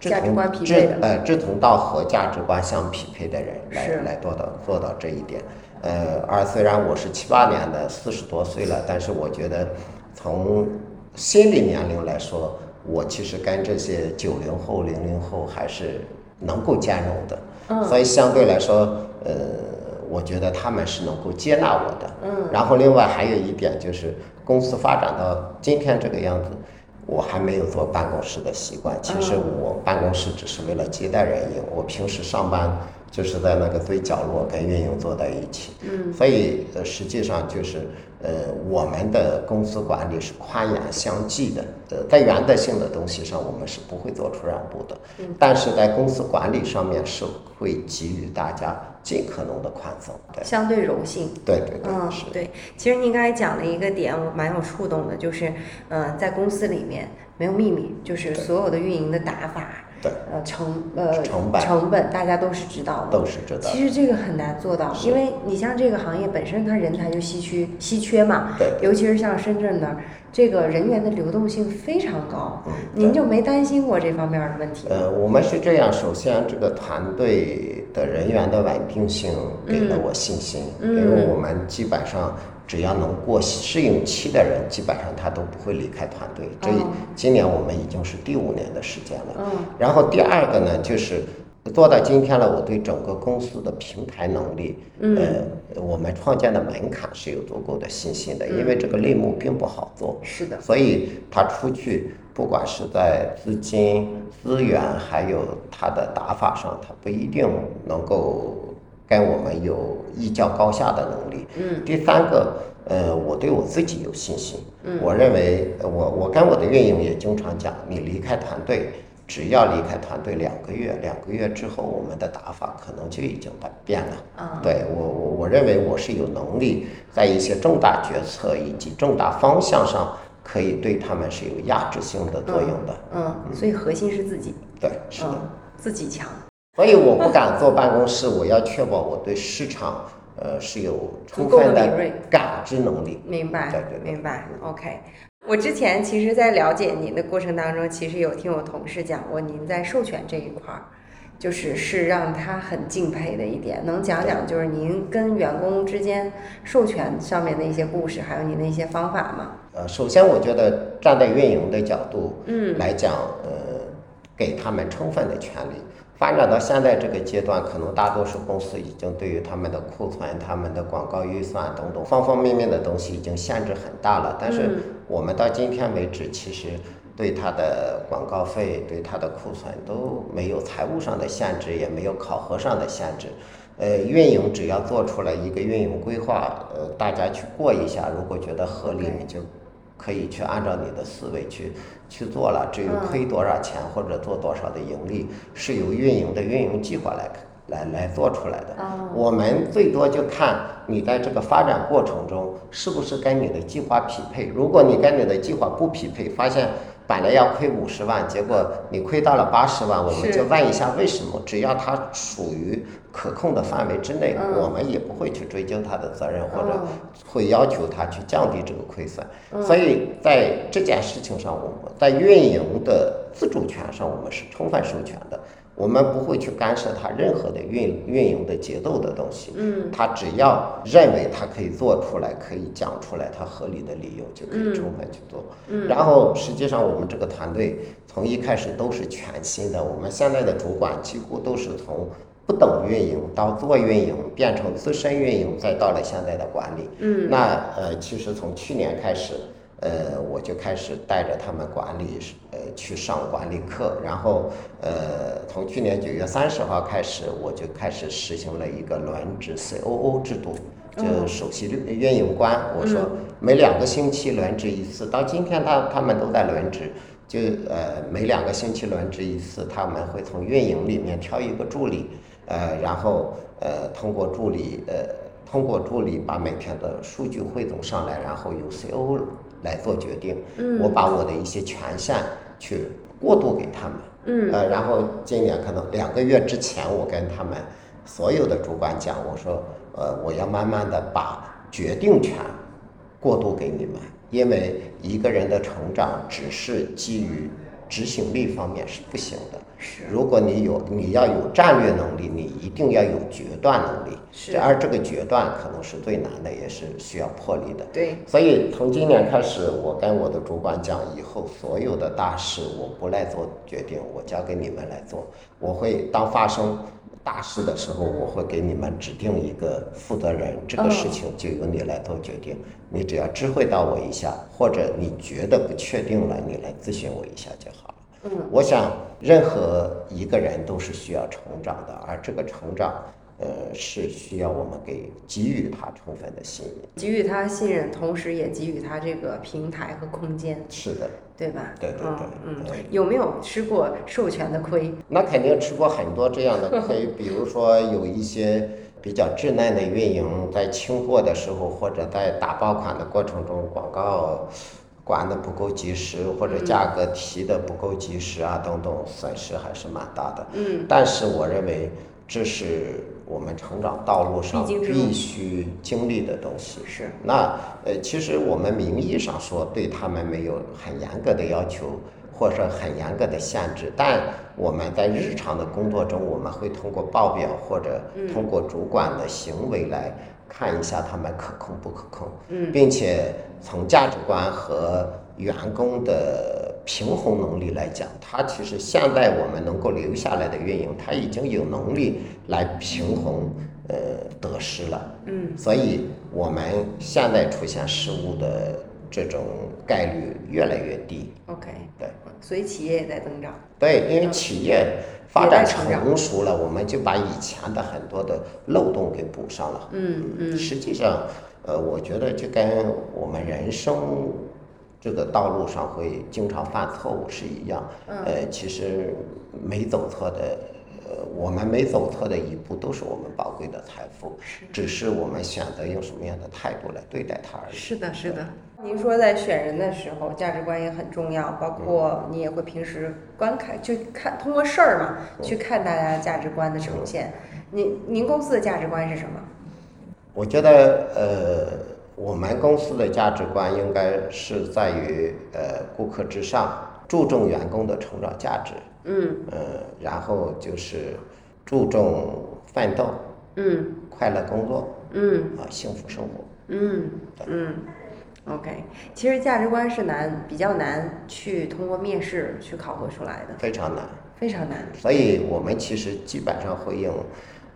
价值观匹志配的呃志同道合、价值观相匹配的人来来做到做到这一点。呃，而虽然我是七八年的，四十多岁了，但是我觉得从心理年龄来说，我其实跟这些九零后、零零后还是能够兼容的。嗯所以相对来说，呃，我觉得他们是能够接纳我的。嗯然后另外还有一点就是，公司发展到今天这个样子，我还没有坐办公室的习惯。其实我办公室只是为了接待人用，我平时上班就是在那个最角落跟运营坐在一起。嗯，所以呃，实际上就是呃，我们的公司管理是宽严相济的。呃，在原则性的东西上，我们是不会做出让步的。嗯但是在公司管理上面是会给予大家尽可能的宽松。对，相对柔性。对对对，嗯是，。对，其实您刚才讲了一个点，我蛮有触动的，就是，嗯、在公司里面没有秘密，就是所有的运营的打法，对，呃成呃成本成本大家都是知道的。都是知道。其实这个很难做到，因为你像这个行业本身它人才就稀缺稀缺嘛，对尤其是像深圳那儿，这个人员的流动性非常高。嗯您就没担心过这方面的问题？呃，我们是这样，首先这个团队的人员的稳定性给了我信心，嗯因为我们基本上只要能过适应期的人，基本上他都不会离开团队。这哦今年我们已经是第五年的时间了。嗯然后第二个呢，就是做到今天了，我对整个公司的平台能力，嗯呃，我们创建的门槛是有足够的信心的，因为这个类目并不好做。是的，所以他出去，不管是在资金、资源，还有他的打法上，他不一定能够跟我们有一较高下的能力。嗯第三个，呃，我对我自己有信心。嗯我认为，呃我我跟我的运营也经常讲，你离开团队，只要离开团队两个月，两个月之后，我们的打法可能就已经改变了。啊对我我我认为我是有能力在一些重大决策以及重大方向上，可以对他们是有压制性的作用的。嗯，所以核心是自己，对，是的。嗯，自己强。所以我不敢坐办公室，我要确保我对市场呃是有充分的感知能力。明白，对对对明白。OK，我之前其实，在了解您的过程当中，其实有听我同事讲过，您在授权这一块儿，就是是让他很敬佩的一点。能讲讲就是您跟员工之间授权上面的一些故事，还有您的一些方法吗？呃，首先我觉得站在运营的角度，嗯来讲，呃，给他们充分的权利。发展到现在这个阶段，可能大多数公司已经对于他们的库存、他们的广告预算等等方方面面的东西已经限制很大了。但是嗯我们到今天为止，其实对它的广告费、对它的库存都没有财务上的限制，也没有考核上的限制。呃，运营只要做出来一个运营规划，呃，大家去过一下，如果觉得合理，你就可以去按照你的思维去去做了。至于嗯亏多少钱或者做多少的盈利，是由运营的运营计划来来来做出来的。哦我们最多就看你在这个发展过程中是不是跟你的计划匹配。如果你跟你的计划不匹配，发现本来要亏五十万，结果你亏到了八十万，我们就问一下为什么？只要它属于可控的范围之内，嗯我们也不会去追究他的责任，或者哦会要求他去降低这个亏损。嗯所以在这件事情上，我们在运营的自主权上，我们是充分授权的。我们不会去干涉他任何的运运营的节奏的东西。嗯他只要认为他可以做出来，可以讲出来他合理的理由，就可以充分去做。嗯然后实际上我们这个团队从一开始都是全新的，我们现在的主管几乎都是从不懂运营到做运营，变成资深运营，再到了现在的管理。嗯那呃，其实从去年开始，呃，我就开始带着他们管理，呃，去上管理课，然后呃，从去年九月三十号开始，我就开始实行了一个轮值 COO 制度，就哦首席运营官，我说嗯。每两个星期轮值一次，到今天他他们都在轮值。就呃每两个星期轮值一次，他们会从运营里面挑一个助理，呃，然后呃通过助理呃通过助理把每天的数据汇总上来，然后由 CO 来做决定。嗯我把我的一些权限去过渡给他们。嗯呃，然后今年可能两个月之前，我跟他们所有的主管讲，我说，呃，我要慢慢的把决定权过渡给你们，因为一个人的成长只是基于执行力方面是不行的。是如果你有你要有战略能力，你一定要有决断能力。是而这个决断可能是最难的，也是需要魄力的。对所以从今年开始，我跟我的主管讲，以后所有的大事我不来做决定，我交给你们来做。我会当发生大事的时候，我会给你们指定一个负责人，这个事情就由你来做决定。你只要知会到我一下，或者你觉得不确定了，你来咨询我一下就好了。嗯我想，任何一个人都是需要成长的，而这个成长，呃，是需要我们给给予他充分的信任。给予他信任，同时也给予他这个平台和空间，是的，对吧？对对对嗯嗯，有没有吃过授权的亏？那肯定吃过很多这样的亏，比如说有一些比较稚嫩的运营，在清货的时候或者在打爆款的过程中，广告管的不够及时，或者价格提的不够及时啊，等等，损失还是蛮大的。嗯，但是我认为这是我们成长道路上必须经历的东西。是，那呃，其实我们名义上说对他们没有很严格的要求，或者说很严格的限制，但我们在日常的工作中，我们会通过报表或者通过主管的行为来看一下他们可控不可控，嗯并且从价值观和员工的平衡能力来讲，他其实现在我们能够留下来的运营，他已经有能力来平衡呃得失了。嗯，所以我们现在出现失误的这种概率越来越低。OK，对所以企业也在增长。对，因为企业发展成熟了，我们就把以前的很多的漏洞给补上了。嗯嗯实际上，呃，我觉得就跟我们人生这个道路上会经常犯错误是一样。嗯呃，其实没走错的，呃，我们没走错的一步都是我们宝贵的财富，只是我们选择用什么样的态度来对待它而已。是的，是的。您说在选人的时候，价值观也很重要，包括你也会平时观看，就看通过事儿嘛，去看大家价值观的呈现。您您公司的价值观是什么？我觉得，呃，我们公司的价值观应该是在于，呃，顾客至上，注重员工的成长价值，嗯呃，然后就是注重奋斗、嗯快乐工作嗯啊、幸福生活。嗯嗯。OK，其实价值观是难，比较难去通过面试去考核出来的，非常难，非常难。所以我们其实基本上会用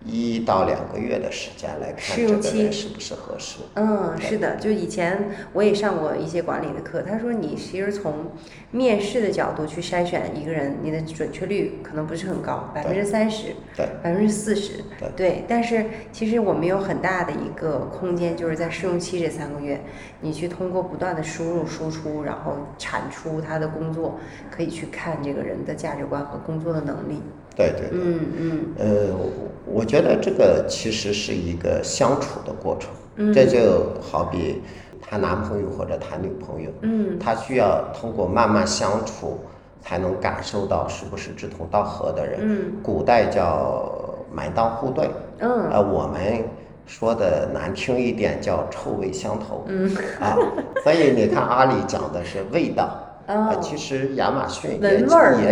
一到两个月的时间来看这个试用期人是不是合适。嗯，是的，就以前我也上过一些管理的课，他说你其实从面试的角度去筛选一个人，你的准确率可能不是很高，百分之三十，对百分之四十，对但是其实我们有很大的一个空间，就是在试用期这三个月，你去通过不断的输入输出，然后产出他的工作，可以去看这个人的价值观和工作的能力。对对对。嗯嗯呃，我我觉得这个其实是一个相处的过程，嗯这就好比谈男朋友或者谈女朋友，嗯他需要通过慢慢相处，才能感受到是不是志同道合的人。嗯古代叫门当户对，嗯呃，我们说的难听一点叫臭味相投，嗯啊，所以你看阿里讲的是味道。啊，哦其实亚马逊也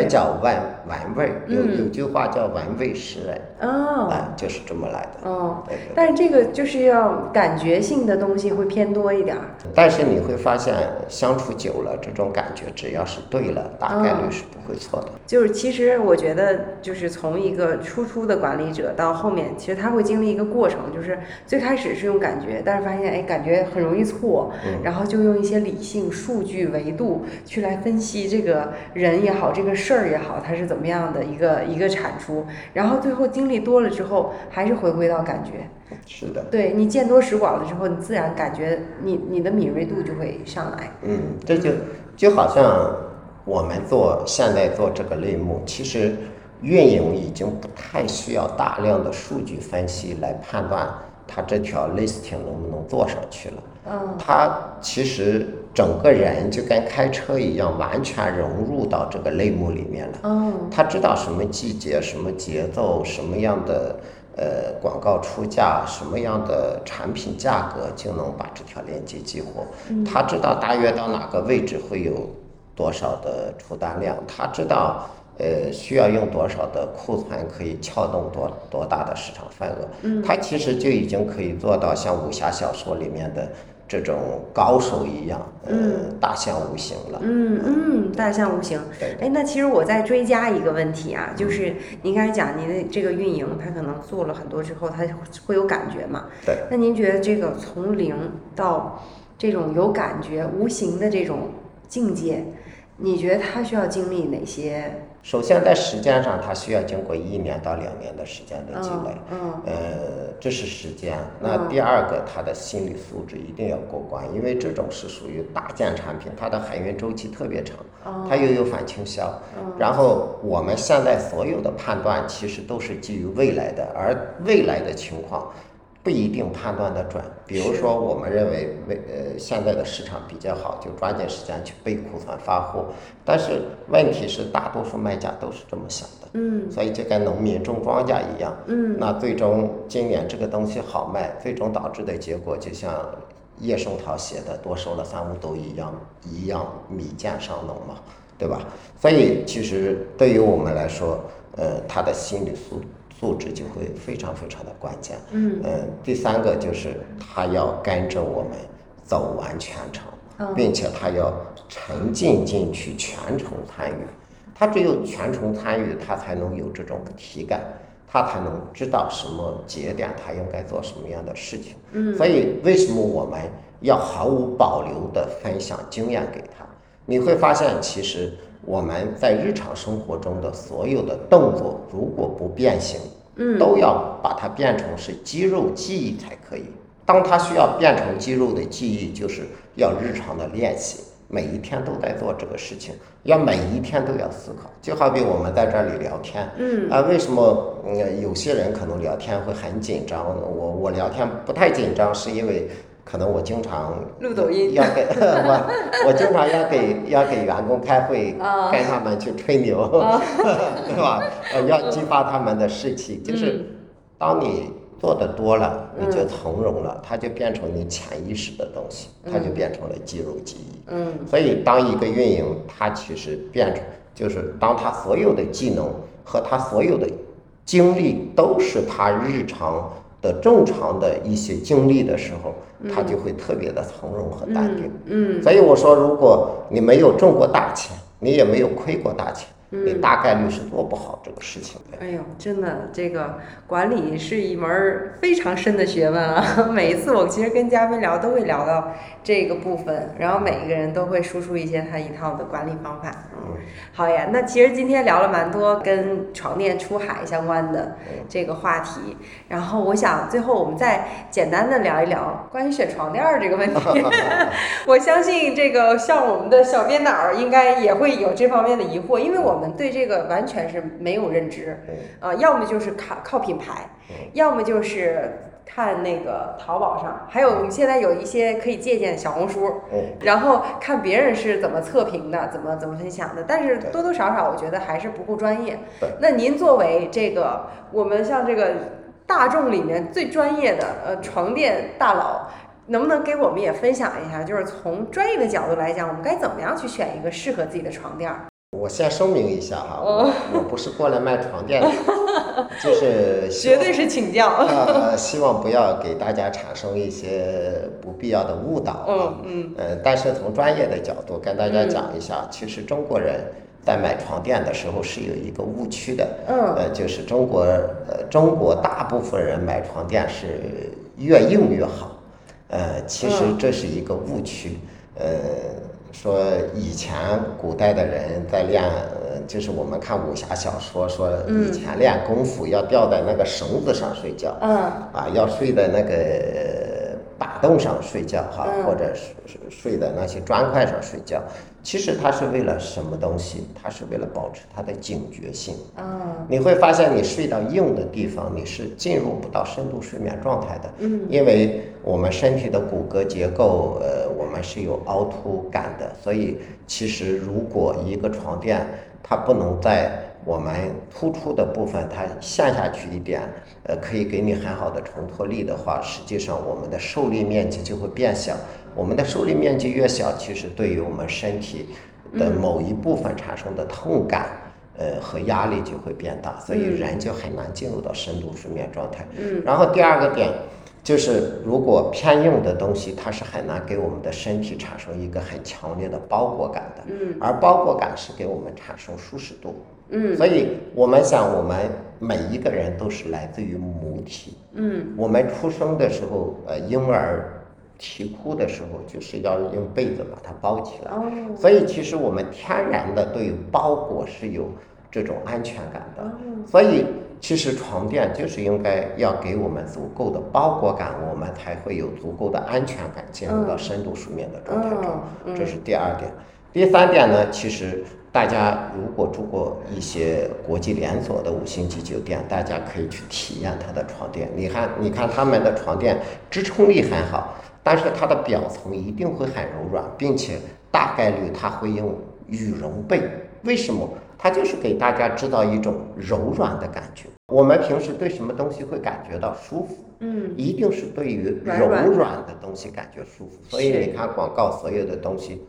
也叫玩玩味儿，有嗯。有句话叫玩味识人，哦啊，就是这么来的。哦，对对。但是这个就是要感觉性的东西会偏多一点儿。但是你会发现，相处久了，这种感觉只要是对了，大概率是不会错的。就是其实我觉得，就是从一个初出的管理者到后面，其实他会经历一个过程，就是最开始是用感觉，但是发现哎感觉很容易错，嗯然后就用一些理性、数据维度去来分析这个人也好，这个事儿也好，他是怎么样的一个一个产出，然后最后经历多了之后，还是回归到感觉。是的，对你见多识广了之后，你自然感觉你你的敏锐度就会上来。嗯，这就就好像我们做现在做这个类目，其实运营已经不太需要大量的数据分析来判断它这条 listing 能不能做上去了。嗯他其实整个人就跟开车一样，完全融入到这个类目里面了。哦他知道什么季节、什么节奏、什么样的呃广告出价、什么样的产品价格，就能把这条链接激活。他知道大约到哪个位置会有多少的出单量，他知道呃需要用多少的库存可以撬动多多大的市场份额。嗯他其实就已经可以做到像武侠小说里面的这种高手一样，呃，大象无形了。嗯嗯，大象无形。对哎，那其实我再追加一个问题啊，就是您刚才讲您的这个运营，它可能做了很多之后，它会有感觉嘛？对。那您觉得这个从零到这种有感觉、无形的这种境界，你觉得它需要经历哪些？首先，在时间上，它需要经过一年到两年的时间的积累，嗯呃，这是时间。那第二个，他的心理素质一定要过关，因为这种是属于大件产品，它的海运周期特别长，它又有反倾销。然后我们现在所有的判断其实都是基于未来的，而未来的情况，不一定判断的准。比如说，我们认为为呃现在的市场比较好，就抓紧时间去备库存发货。但是问题是，大多数卖家都是这么想的。嗯。所以就跟农民种庄稼一样。嗯。那最终今年这个东西好卖，最终导致的结果就像叶圣陶写的“多收了三五斗”一样，一样米贱上农嘛，对吧？所以其实对于我们来说，呃，他的心理素素质就会非常非常的关键。嗯。呃，第三个就是他要跟着我们走完全程，哦并且他要沉浸进去，全程参与。他只有全程参与，他才能有这种体感，他才能知道什么节点他应该做什么样的事情。嗯所以为什么我们要毫无保留的分享经验给他？你会发现，其实我们在日常生活中的所有的动作，如果不变形，嗯都要把它变成是肌肉记忆才可以。当它需要变成肌肉的记忆，就是要日常的练习，每一天都在做这个事情，要每一天都要思考。就好比我们在这里聊天，嗯啊，为什么嗯有些人可能聊天会很紧张？我我聊天不太紧张，是因为可能我经常录抖音。要给 我我经常要给要给员工开会，啊。跟他们去吹牛，对吧？呃，要激发他们的士气，就是嗯当你做的多了，你就从容了，它就变成你潜意识的东西，它就变成了肌肉记忆。嗯。所以，当一个运营，它其实变成，就是当他所有的技能和他所有的经历都是他日常的正常的一些经历的时候，他就会特别的从容和淡定。嗯所以我说，如果你没有挣过大钱，你也没有亏过大钱，你大概率是做不好这个事情的。哎呦，真的，这个管理是一门非常深的学问啊！每一次我其实跟嘉宾聊，都会聊到这个部分，然后每一个人都会输出一些他一套的管理方法。嗯，好呀，那其实今天聊了蛮多跟床垫出海相关的这个话题，然后我想最后我们再简单的聊一聊关于选床垫儿这个问题。我相信这个像我们的小编导应该也会有这方面的疑惑，因为我们对这个完全是没有认知。啊呃，要么就是靠靠品牌，要么就是看那个淘宝上，还有我们现在有一些可以借鉴小红书，嗯然后看别人是怎么测评的，怎么怎么分享的，但是多多少少我觉得还是不够专业。那您作为这个我们像这个大众里面最专业的呃床垫大佬。能不能给我们也分享一下，就是从专业的角度来讲，我们该怎么样去选一个适合自己的床垫儿？我先声明一下哈，哦我我不是过来卖床垫的，就是绝对是请教。呃，希望不要给大家产生一些不必要的误导啊。嗯嗯呃，但是从专业的角度跟大家讲一下，其实中国人在买床垫的时候是有一个误区的。嗯呃，就是中国呃中国大部分人买床垫是越硬越好。呃，其实嗯这是一个误区。呃，说以前古代的人在练，呃，就是我们看武侠小说说以前练功夫要吊在那个绳子上睡觉。嗯啊，要睡在那个把凳上睡觉哈，嗯或者是是睡在那些砖块上睡觉。其实它是为了什么东西？它是为了保持它的警觉性。嗯你会发现，你睡到硬的地方，你是进入不到深度睡眠状态的。嗯，因为我们身体的骨骼结构，呃，我们是有凹凸感的，所以其实如果一个床垫它不能在我们突出的部分它陷下去一点，呃，可以给你很好的承托力的话，实际上我们的受力面积就会变小。我们的受力面积越小，其实对于我们身体的某一部分产生的痛感。呃，和压力就会变大，所以人就很难进入到深度睡眠状态。嗯，然后第二个点就是，如果偏硬的东西，它是很难给我们的身体产生一个很强烈的包裹感的。嗯，而包裹感是给我们产生舒适度。嗯，所以我们想，我们每一个人都是来自于母体。嗯我们出生的时候，呃，婴儿啼哭的时候，就是要用被子把它包起来。哦所以其实我们天然的对包裹是有这种安全感的。哦所以其实床垫就是应该要给我们足够的包裹感，我们才会有足够的安全感，进入到深度睡眠的状态中。嗯这是第二点。第三点呢，其实大家如果住过一些国际连锁的五星级酒店，大家可以去体验它的床垫。你看，你看他们的床垫支撑力很好，但是它的表层一定会很柔软，并且大概率它会用羽绒被。为什么？它就是给大家制造一种柔软的感觉。我们平时对什么东西会感觉到舒服？嗯，一定是对于柔软的东西感觉舒服。所以你看广告，所有的东西，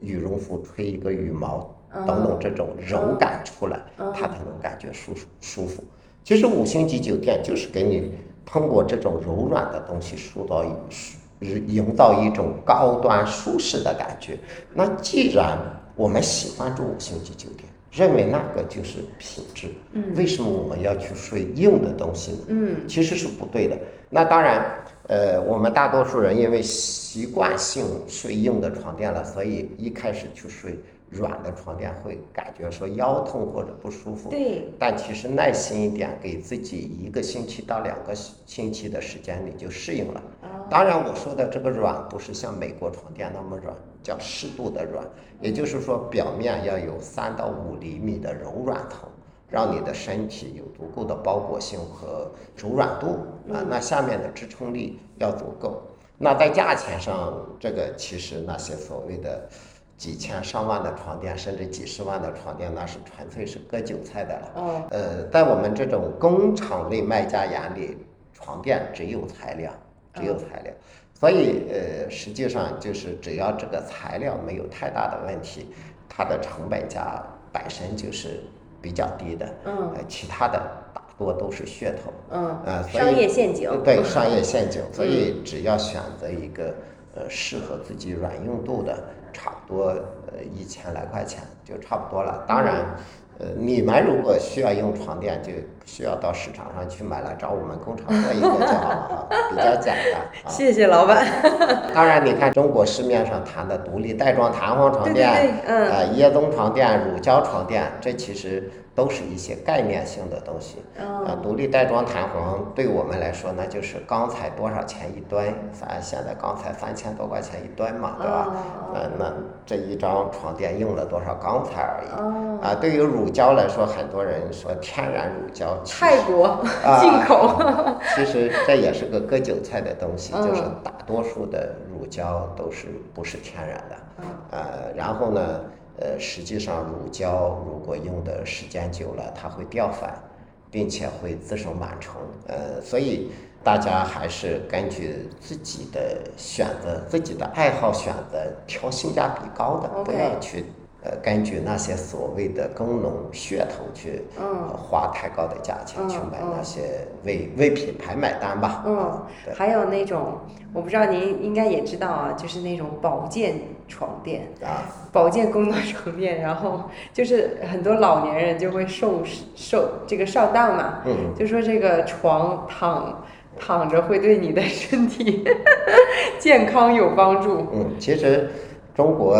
羽绒服吹一个羽毛嗯等等这种柔感出来，他才能感觉舒服舒服。其实五星级酒店就是给你通过这种柔软的东西塑造一营造一种高端舒适的感觉。那既然我们喜欢住五星级酒店，认为那个就是品质，嗯为什么我们要去睡硬的东西呢？嗯其实是不对的。那当然，呃，我们大多数人因为习惯性睡硬的床垫了，所以一开始去睡软的床垫会感觉说腰痛或者不舒服。对，但其实耐心一点，给自己一个星期到两个星期的时间，你就适应了。哦当然，我说的这个软不是像美国床垫那么软，叫适度的软，也就是说表面要有三到五厘米的柔软层，让你的身体有足够的包裹性和柔软度啊。那下面的支撑力要足够。那在价钱上，这个其实那些所谓的几千上万的床垫，甚至几十万的床垫，那是纯粹是割韭菜的了。哦，呃，在我们这种工厂类卖家眼里，床垫只有材料，只有材料，所以呃，实际上就是只要这个材料没有太大的问题，它的成本价本身就是比较低的。嗯呃，其他的大多都是噱头。嗯，呃，商业陷阱，对商业陷阱，所以只要选择一个呃适合自己软硬度的，差不多呃一千来块钱就差不多了。当然，呃，你们如果需要用床垫，就需要到市场上去买来找我们工厂做一个就好了啊，比较简单啊。谢谢老板。当然，你看中国市面上谈的独立袋装弹簧床对对垫，对嗯呃，椰棕床垫、乳胶床垫，这其实都是一些概念性的东西。哦呃，独立袋装弹簧对我们来说，那就是钢材多少钱一吨？咱现在钢材三千多块钱一吨嘛，对吧？哦呃，那这一张床垫用了多少钢材而已。哦，啊，对于乳胶来说，很多人说天然乳胶，泰国啊进口，其实这也是个割韭菜的东西，就是嗯大多数的乳胶都是不是天然的，嗯。呃，然后呢，呃，实际上乳胶如果用的时间久了，它会掉粉，并且会滋生螨虫，呃，所以大家还是根据自己的选择、自己的爱好选择，挑性价比高的，不要去。呃，根据那些所谓的工农噱头去，嗯呃花太高的价钱去买那些为为品牌买单吧。嗯，还有那种，我不知道您应该也知道啊，就是那种保健床垫，啊，保健功能床垫，然后就是很多老年人就会受受这个上当嘛，嗯，就说这个床躺躺着会对你的身体 健康有帮助，嗯，其实中国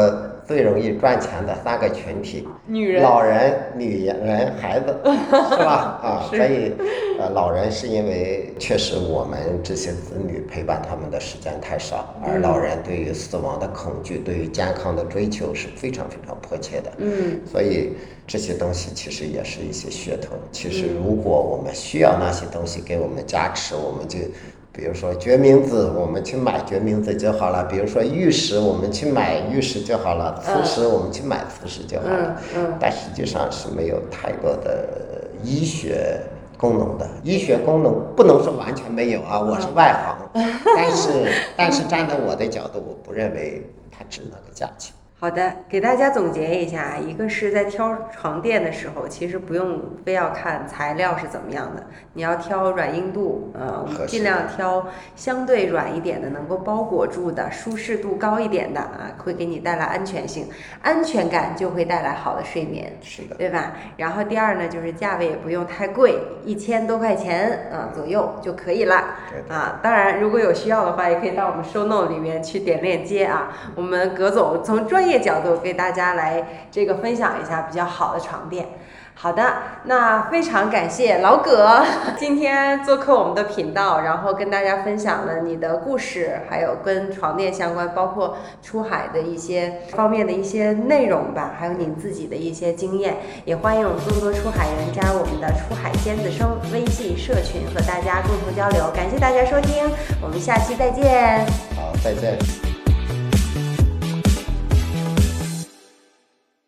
最容易赚钱的三个群体，女人老人、女人、孩子，是吧？啊，所以呃，老人是因为确实我们这些子女陪伴他们的时间太少，而嗯老人对于死亡的恐惧、对于健康的追求是非常非常迫切的。嗯所以这些东西其实也是一些噱头。其实如果我们需要那些东西给我们加持，我们就比如说决明子，我们去买决明子就好了；比如说玉石，我们去买玉石就好了；磁石，我们去买磁石就好了。嗯嗯但实际上是没有太多的医学功能的。医学功能不能说完全没有啊，我是外行，但是但是站在我的角度，我不认为它值那个价钱。好的，给大家总结一下，一个是在挑床垫的时候，其实不用非要看材料是怎么样的，你要挑软硬度，呃尽量挑相对软一点的，能够包裹住的，舒适度高一点的啊，会给你带来安全性，安全感就会带来好的睡眠。是的。对吧？然后第二呢，就是价位也不用太贵，一千多块钱啊左右就可以了啊。当然，如果有需要的话，也可以到我们 show note 里面去点链接啊。我们葛总从专业业角度给大家来这个分享一下比较好的床垫。好的，那非常感谢老葛 今天做客我们的频道，然后跟大家分享了你的故事，还有跟床垫相关，包括出海的一些方面的一些内容吧，还有您自己的一些经验。也欢迎我们更多出海人加入我们的出海尖子生微信社群，和大家共同交流。感谢大家收听，我们下期再见。好，再见。